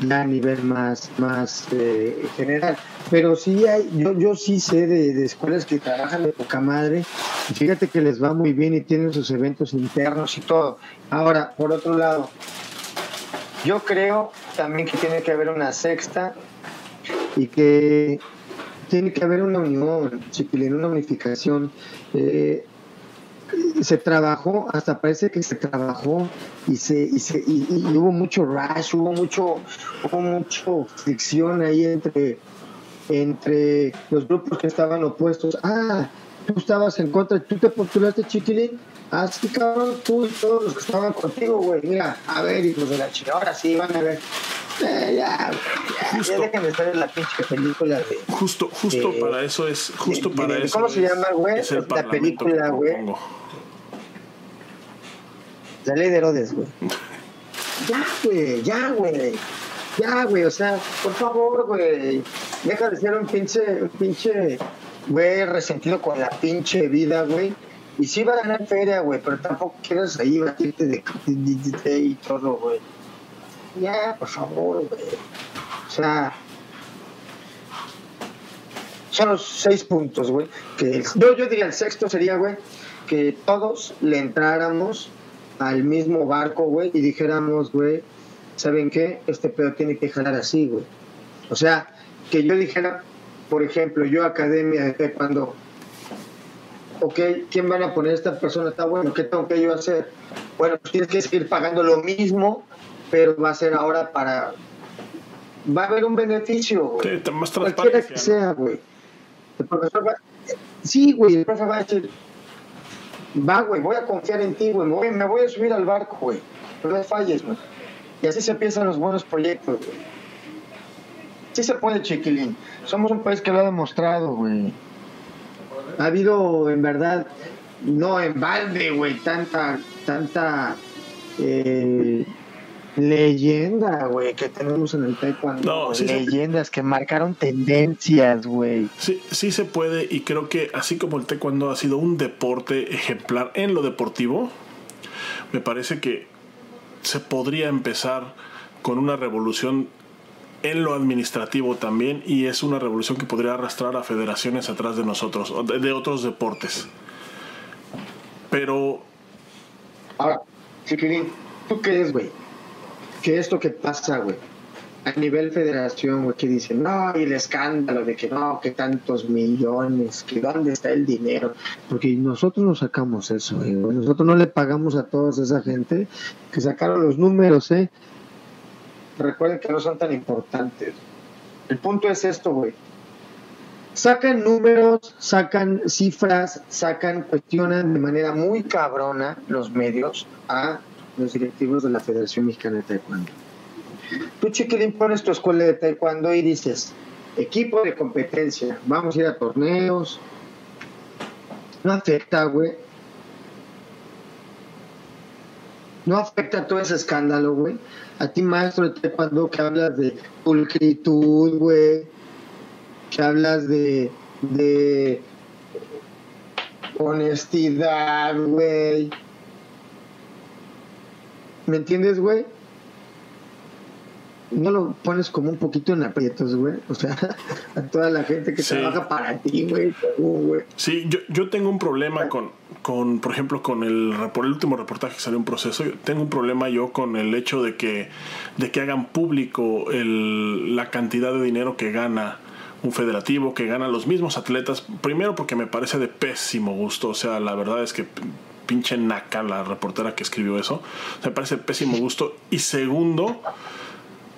ya a nivel más, más eh, general. Pero sí hay, yo, yo sí sé de, de escuelas que trabajan de poca madre, y fíjate que les va muy bien y tienen sus eventos internos y todo. Ahora, por otro lado, yo creo también que tiene que haber una sexta y que tiene que haber una unión, una unificación. Eh, se trabajó, hasta parece que se trabajó y se, y, se y, y hubo mucho rush, hubo mucho, hubo mucho fricción ahí entre, entre los grupos que estaban opuestos. Ah, tú estabas en contra, tú te postulaste chiquilín. Ah, sí, cabrón, tú y todos los que estaban contigo, güey. Mira, a ver, hijos de la chica, ahora sí van a ver. Eh, ya, ya, Justo. ya déjenme estar en la pinche película de. Justo, justo Eh, para eso es, justo de- para de- eso. ¿cómo se es- llama, güey? es La película, güey. La ley de Herodes, güey. Ya, güey, ya, güey. Ya, güey, o sea, por favor, güey. Deja de ser un pinche, un pinche, güey, resentido con la pinche vida, güey. Y sí va a ganar feria, güey, pero tampoco quieras ahí batirte de, de, de- de- y todo, güey. Ya, por favor, güey. O sea, son los seis puntos, güey. Que yo, yo diría el sexto sería, güey, que todos le entráramos al mismo barco, güey, y dijéramos, güey, ¿saben qué? Este pedo tiene que jalar así, güey. O sea, que yo dijera, por ejemplo, yo academia de taekwondo, ok, ¿quién van a poner esta persona? Está bueno, ¿qué tengo que yo hacer? Bueno, pues tienes que seguir pagando lo mismo, pero va a ser ahora para... Va a haber un beneficio. Sí, más Cualquiera que sea, güey. El profesor va... Sí, güey, el profe va a decir, Va, güey, voy a confiar en ti, güey. Me voy, me voy a subir al barco, güey. No le falles, güey. Y así se empiezan los buenos proyectos, güey. Sí se puede, chiquilín. Somos un país que lo ha demostrado, güey. Ha habido, en verdad, no en balde, güey, tanta, tanta eh, leyenda, güey, que tenemos en el taekwondo. No, sí, Leyendas que marcaron tendencias, güey. Sí, sí se puede y creo que así como el taekwondo ha sido un deporte ejemplar en lo deportivo, me parece que se podría empezar con una revolución en lo administrativo también y es una revolución que podría arrastrar a federaciones atrás de nosotros, de, otros deportes. Pero Ahora, Chiquilín, ¿tú crees, güey? Que esto que pasa, güey, a nivel federación, güey, que dicen, no, y el escándalo de que no, que tantos millones, que dónde está el dinero, porque nosotros no sacamos eso, güey, nosotros no le pagamos a toda esa gente que sacaron los números, ¿eh? Recuerden que no son tan importantes. El punto es esto, güey. Sacan números, sacan cifras, sacan, cuestionan de manera muy cabrona los medios a los directivos de la Federación Mexicana de Taekwondo. Tú, chiquilín, pones tu escuela de taekwondo y dices, equipo de competencia, vamos a ir a torneos. No afecta, güey. No afecta todo ese escándalo, güey. A ti, maestro de taekwondo, que hablas de pulcritud, güey. Que hablas de, de honestidad, güey. ¿Me entiendes, güey? no lo pones como un poquito en aprietos, güey. O sea, a toda la gente que Sí. trabaja para ti, güey. Sí, yo, yo tengo un problema con, con, por ejemplo, con el, repor- el último reportaje que salió un proceso. Yo tengo un problema yo con el hecho de que, de que hagan público el, la cantidad de dinero que gana un federativo, que ganan los mismos atletas. Primero porque me parece de pésimo gusto. O sea, la verdad es que pinche naca la reportera que escribió eso. Me parece pésimo gusto. Y segundo,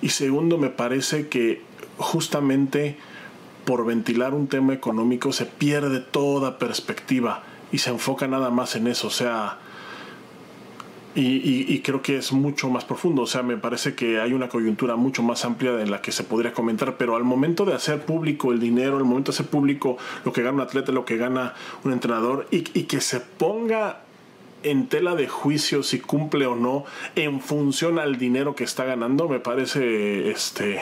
y segundo, me parece que justamente por ventilar un tema económico se pierde toda perspectiva y se enfoca nada más en eso. O sea, y, creo que es mucho más profundo. O sea, me parece que hay una coyuntura mucho más amplia de la que se podría comentar. Pero al momento de hacer público el dinero, al momento de hacer público lo que gana un atleta, lo que gana un entrenador, y que se ponga en tela de juicio si cumple o no en función al dinero que está ganando, me parece este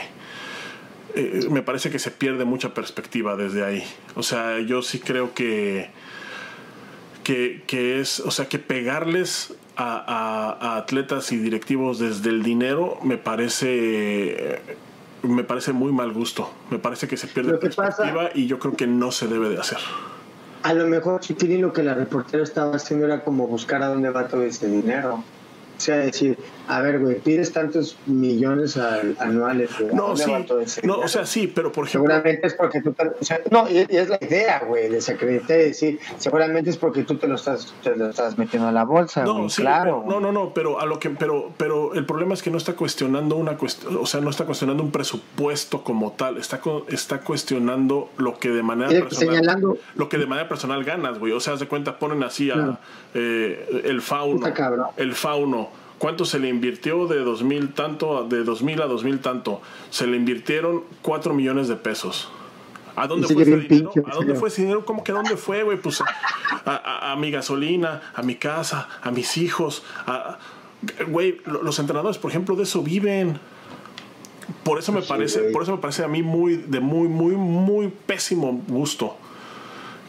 eh, me parece que se pierde mucha perspectiva desde ahí. O sea, yo sí creo que que, que es, o sea, que pegarles a, a- a atletas y directivos desde el dinero me parece me parece muy mal gusto. Me parece que se pierde pasa- perspectiva y yo creo que no se debe de hacer. A lo mejor, Chiquilín, lo que la reportera estaba haciendo era como buscar a dónde va todo ese dinero. O sea, decir, a ver, güey, pides tantos millones al- anuales, güey. ¿a No, sí, no, o sea, sí, pero por ejemplo, Seguramente es porque tú te, o sea, no, y, y es la idea, güey, desacreditar y decir, seguramente es porque tú te lo estás, te lo estás metiendo a la bolsa, No, güey, sí, claro. pero- no, no, no, pero a lo que, pero, pero el problema es que no está cuestionando una cuestión, o sea, no está cuestionando un presupuesto como tal, está, co- está cuestionando lo que de manera personal, señalando- lo que de manera personal ganas, güey. O sea, haz de cuenta ponen así a eh, el fauno, Está cabrón. el fauno. ¿Cuánto se le invirtió de 2000 tanto, a- de 2000 a 2000 tanto? Se le invirtieron 4 millones de pesos. ¿A dónde fue ese dinero? pinche, ¿A dónde señor. fue ese dinero? ¿Cómo que a dónde fue, güey? Pues a, a- a mi gasolina, a mi casa, a mis hijos. güey, lo- los entrenadores, por ejemplo, de eso viven. Por eso me Sí, parece, por eso me parece a mí muy, de muy, muy, muy pésimo gusto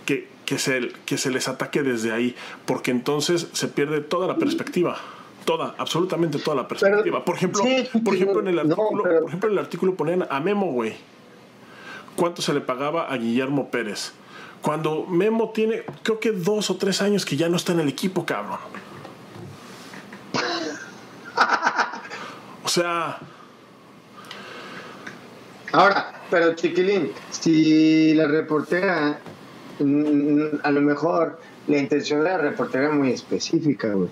que, que, se, que se les ataque desde ahí, porque entonces se pierde toda la perspectiva. Toda, absolutamente toda la perspectiva. por ejemplo, sí, por ejemplo, en el no, artículo, pero- por ejemplo, en el artículo ponían a Memo, güey. ¿Cuánto se le pagaba a Guillermo Pérez? Cuando Memo tiene, creo que dos o tres años que ya no está en el equipo, cabrón. O sea, Ahora, pero Chiquilín, si la reportera, mm, a lo mejor la intención de la reportera era muy específica, güey.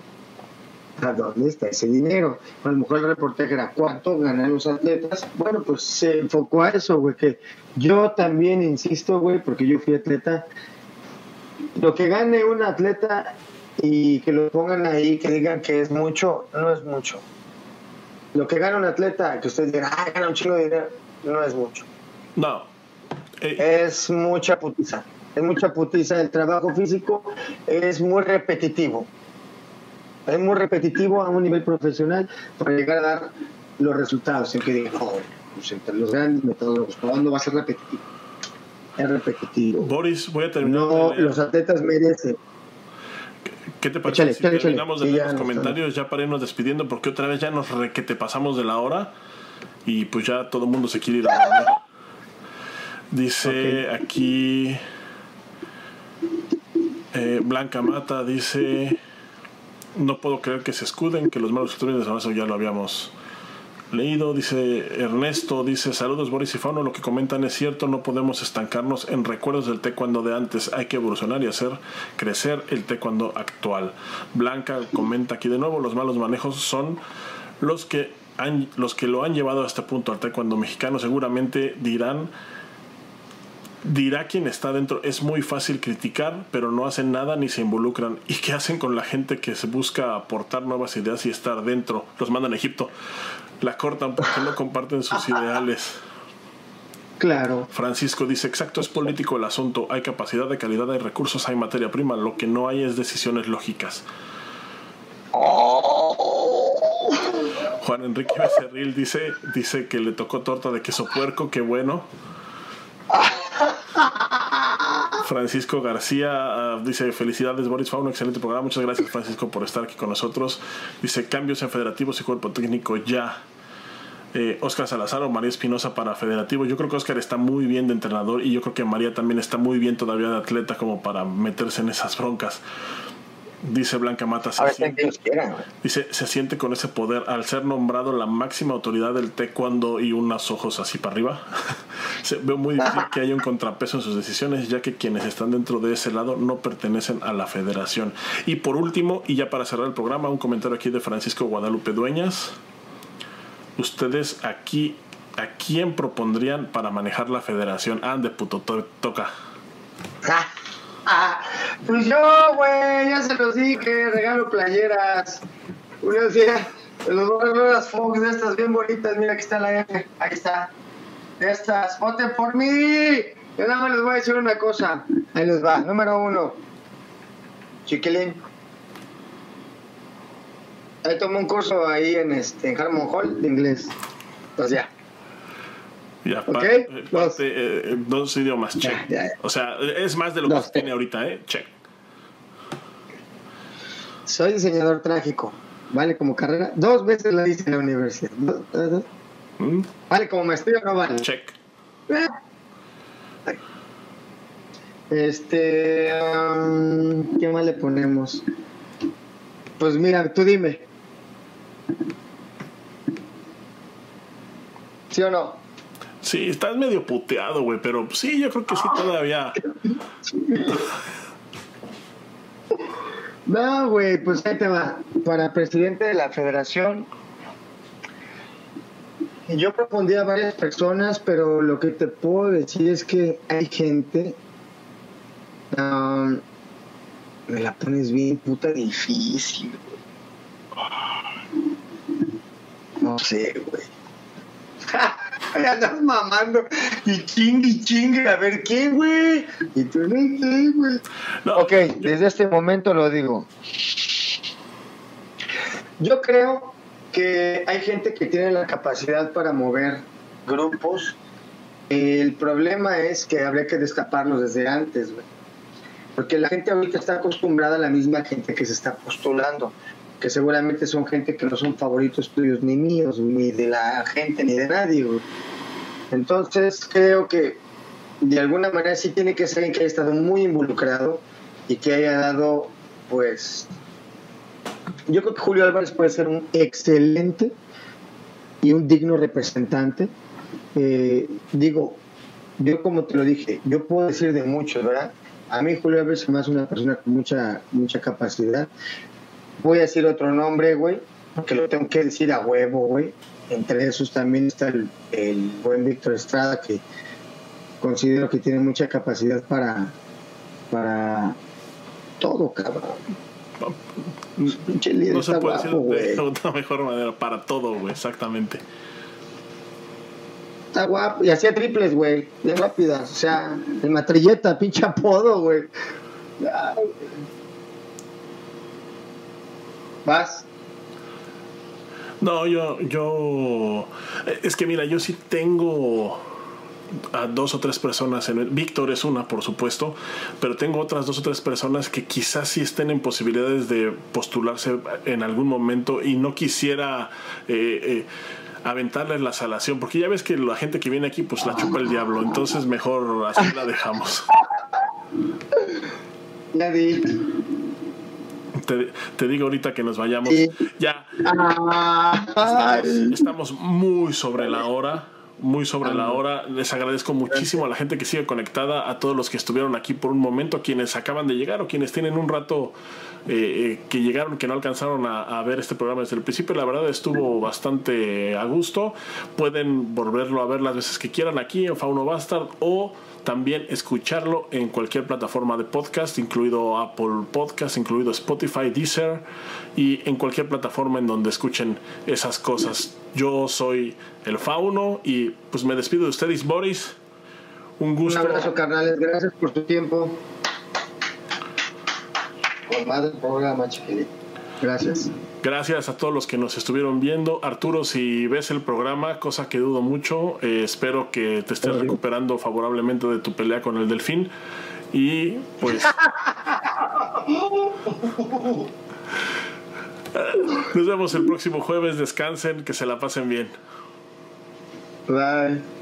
¿A dónde está ese dinero? A lo mejor la reportera era cuánto ganan los atletas. Bueno, pues se enfocó a eso, güey, que yo también insisto, güey, porque yo fui atleta. Lo que gane un atleta y que lo pongan ahí, que digan que es mucho, no es mucho. Lo que gana un atleta, que ustedes digan, ah, gana un chingo de dinero, no es mucho. No. Eh, es mucha putiza. Es mucha putiza. El trabajo físico es muy repetitivo. Es muy repetitivo a un nivel profesional para llegar a dar los resultados. Siempre digan, pues entre los grandes metodólogos, ¿cuándo va a ser repetitivo? Es repetitivo. Boris, voy a terminar. No, los atletas merecen. ¿Qué te parece si terminamos de leer los comentarios ya para irnos despidiendo? Porque otra vez ya nos re que te pasamos de la hora y pues ya todo el mundo se quiere ir a dormir. Dice aquí eh, Blanca Mata, dice no puedo creer que se escuden, que los malos estudiantes de ya lo habíamos leído. Dice Ernesto, dice saludos Boris y Fauno, lo que comentan es cierto, no podemos estancarnos en recuerdos del taekwondo de antes, hay que evolucionar y hacer crecer el taekwondo actual. Blanca comenta aquí de nuevo, los malos manejos son los que, han, los que lo han llevado a este punto al taekwondo mexicano, seguramente dirán dirá quien está dentro, es muy fácil criticar, pero no hacen nada ni se involucran. ¿Y qué hacen con la gente que se busca aportar nuevas ideas y estar dentro? Los mandan a Egipto la cortan porque no comparten sus ideales. Claro. Francisco dice, exacto, es político el asunto. Hay capacidad de calidad, hay recursos, hay materia prima. Lo que no hay es decisiones lógicas. Juan Enrique Becerril dice, dice que le tocó torta de queso puerco, qué bueno. Francisco García ah, dice felicidades Boris Fauno, excelente programa, muchas gracias Francisco por estar aquí con nosotros. Dice cambios en federativos y cuerpo técnico ya. Eh, Oscar Salazar o María Espinosa para federativo. Yo creo que Oscar está muy bien de entrenador y yo creo que María también está muy bien todavía de atleta como para meterse en esas broncas. Dice Blanca Mata. Se siente, dice, se siente con ese poder al ser nombrado la máxima autoridad del taekwondo y unos ojos así para arriba. se, veo muy difícil que haya un contrapeso en sus decisiones, ya que quienes están dentro de ese lado no pertenecen a la federación. Y por último, y ya para cerrar el programa, un comentario aquí de Francisco Guadalupe Dueñas. Ustedes aquí, ¿a quién propondrían para manejar la federación? Ande, puto, toca. Pues yo, güey, ya se los dije, regalo playeras. Unos días, los voy a las Fox de estas bien bonitas, mira, aquí está la F, ahí está. Estas, voten por mí. Yo nada más les voy a decir una cosa. Ahí les va, número uno. Chiquilín. Ahí tomó un curso ahí en este en Harmon Hall de inglés. Pues ya. Ya, okay, eh, dos. Eh, dos idiomas, check. O sea, es más de lo que se tiene ahorita, ¿eh? Check. Soy diseñador trágico. Vale como carrera. Dos veces la hice en la universidad. ¿Mm? Vale como maestría no vale. Check. Este. Um, ¿Qué más le ponemos? Pues mira, tú dime. ¿Sí o no? Sí, estás medio puteado, güey, pero sí, yo creo que sí todavía. No, güey, pues ahí te va. Para presidente de la federación, yo propondría a varias personas, pero lo que te puedo decir es que hay gente. Um, me la pones bien puta difícil, No sé, güey. ya andas mamando y chingue y chingue a ver qué, güey. Y tú no sé, güey. ok, desde este momento lo digo. Yo creo que hay gente que tiene la capacidad para mover grupos. El problema es que habría que destaparlos desde antes, güey. Porque la gente ahorita está acostumbrada a la misma gente que se está postulando que seguramente son gente que no son favoritos tuyos ni míos, ni de la gente, ni de nadie. Entonces creo que de alguna manera sí tiene que ser que haya estado muy involucrado y que haya dado, pues, yo creo que Julio Álvarez puede ser un excelente y un digno representante. Eh, digo, yo como te lo dije, yo puedo decir de muchos, ¿verdad? A mí Julio Álvarez es más una persona con mucha, mucha capacidad, Voy a decir otro nombre, güey, porque lo tengo que decir a huevo, güey. Entre esos también está el, buen Víctor Estrada, que considero que tiene mucha capacidad para, para todo, cabrón. Pinche No se puede guapo, decir de otra mejor manera para todo, güey, exactamente. Está guapo. Y hacía triples, güey. Bien rápidas. O sea, el matrilleta, pinche apodo, güey. Vas. No, yo, yo, es que mira, yo sí tengo a dos o tres personas en el, Víctor es una, por supuesto, pero tengo otras dos o tres personas que quizás sí estén en posibilidades de postularse en algún momento y no quisiera eh, eh, aventarles la salación, porque ya ves que la gente que viene aquí pues la chupa el diablo, entonces mejor así la dejamos. Di. Te, te digo ahorita que nos vayamos. Sí. Ya. Estamos, estamos muy sobre la hora. Muy sobre la hora. Les agradezco muchísimo a la gente que sigue conectada, a todos los que estuvieron aquí por un momento, quienes acaban de llegar o quienes tienen un rato eh, eh, que llegaron, que no alcanzaron a, a ver este programa desde el principio. La verdad estuvo bastante a gusto. Pueden volverlo a ver las veces que quieran aquí en Fauno Bastard o también escucharlo en cualquier plataforma de podcast, incluido Apple Podcast, incluido Spotify, Deezer y en cualquier plataforma en donde escuchen esas cosas. Yo soy el Fauno y pues me despido de ustedes, Boris. Un Un gusto. abrazo, carnales. Gracias por tu tiempo. Con madre el programa, chiquilín. Gracias. Gracias a todos los que nos estuvieron viendo. Arturo, si ves el programa, cosa que dudo mucho, eh, espero que te estés recuperando favorablemente de tu pelea con el delfín. Y pues... Nos vemos el próximo jueves. Descansen, que se la pasen bien. Bye.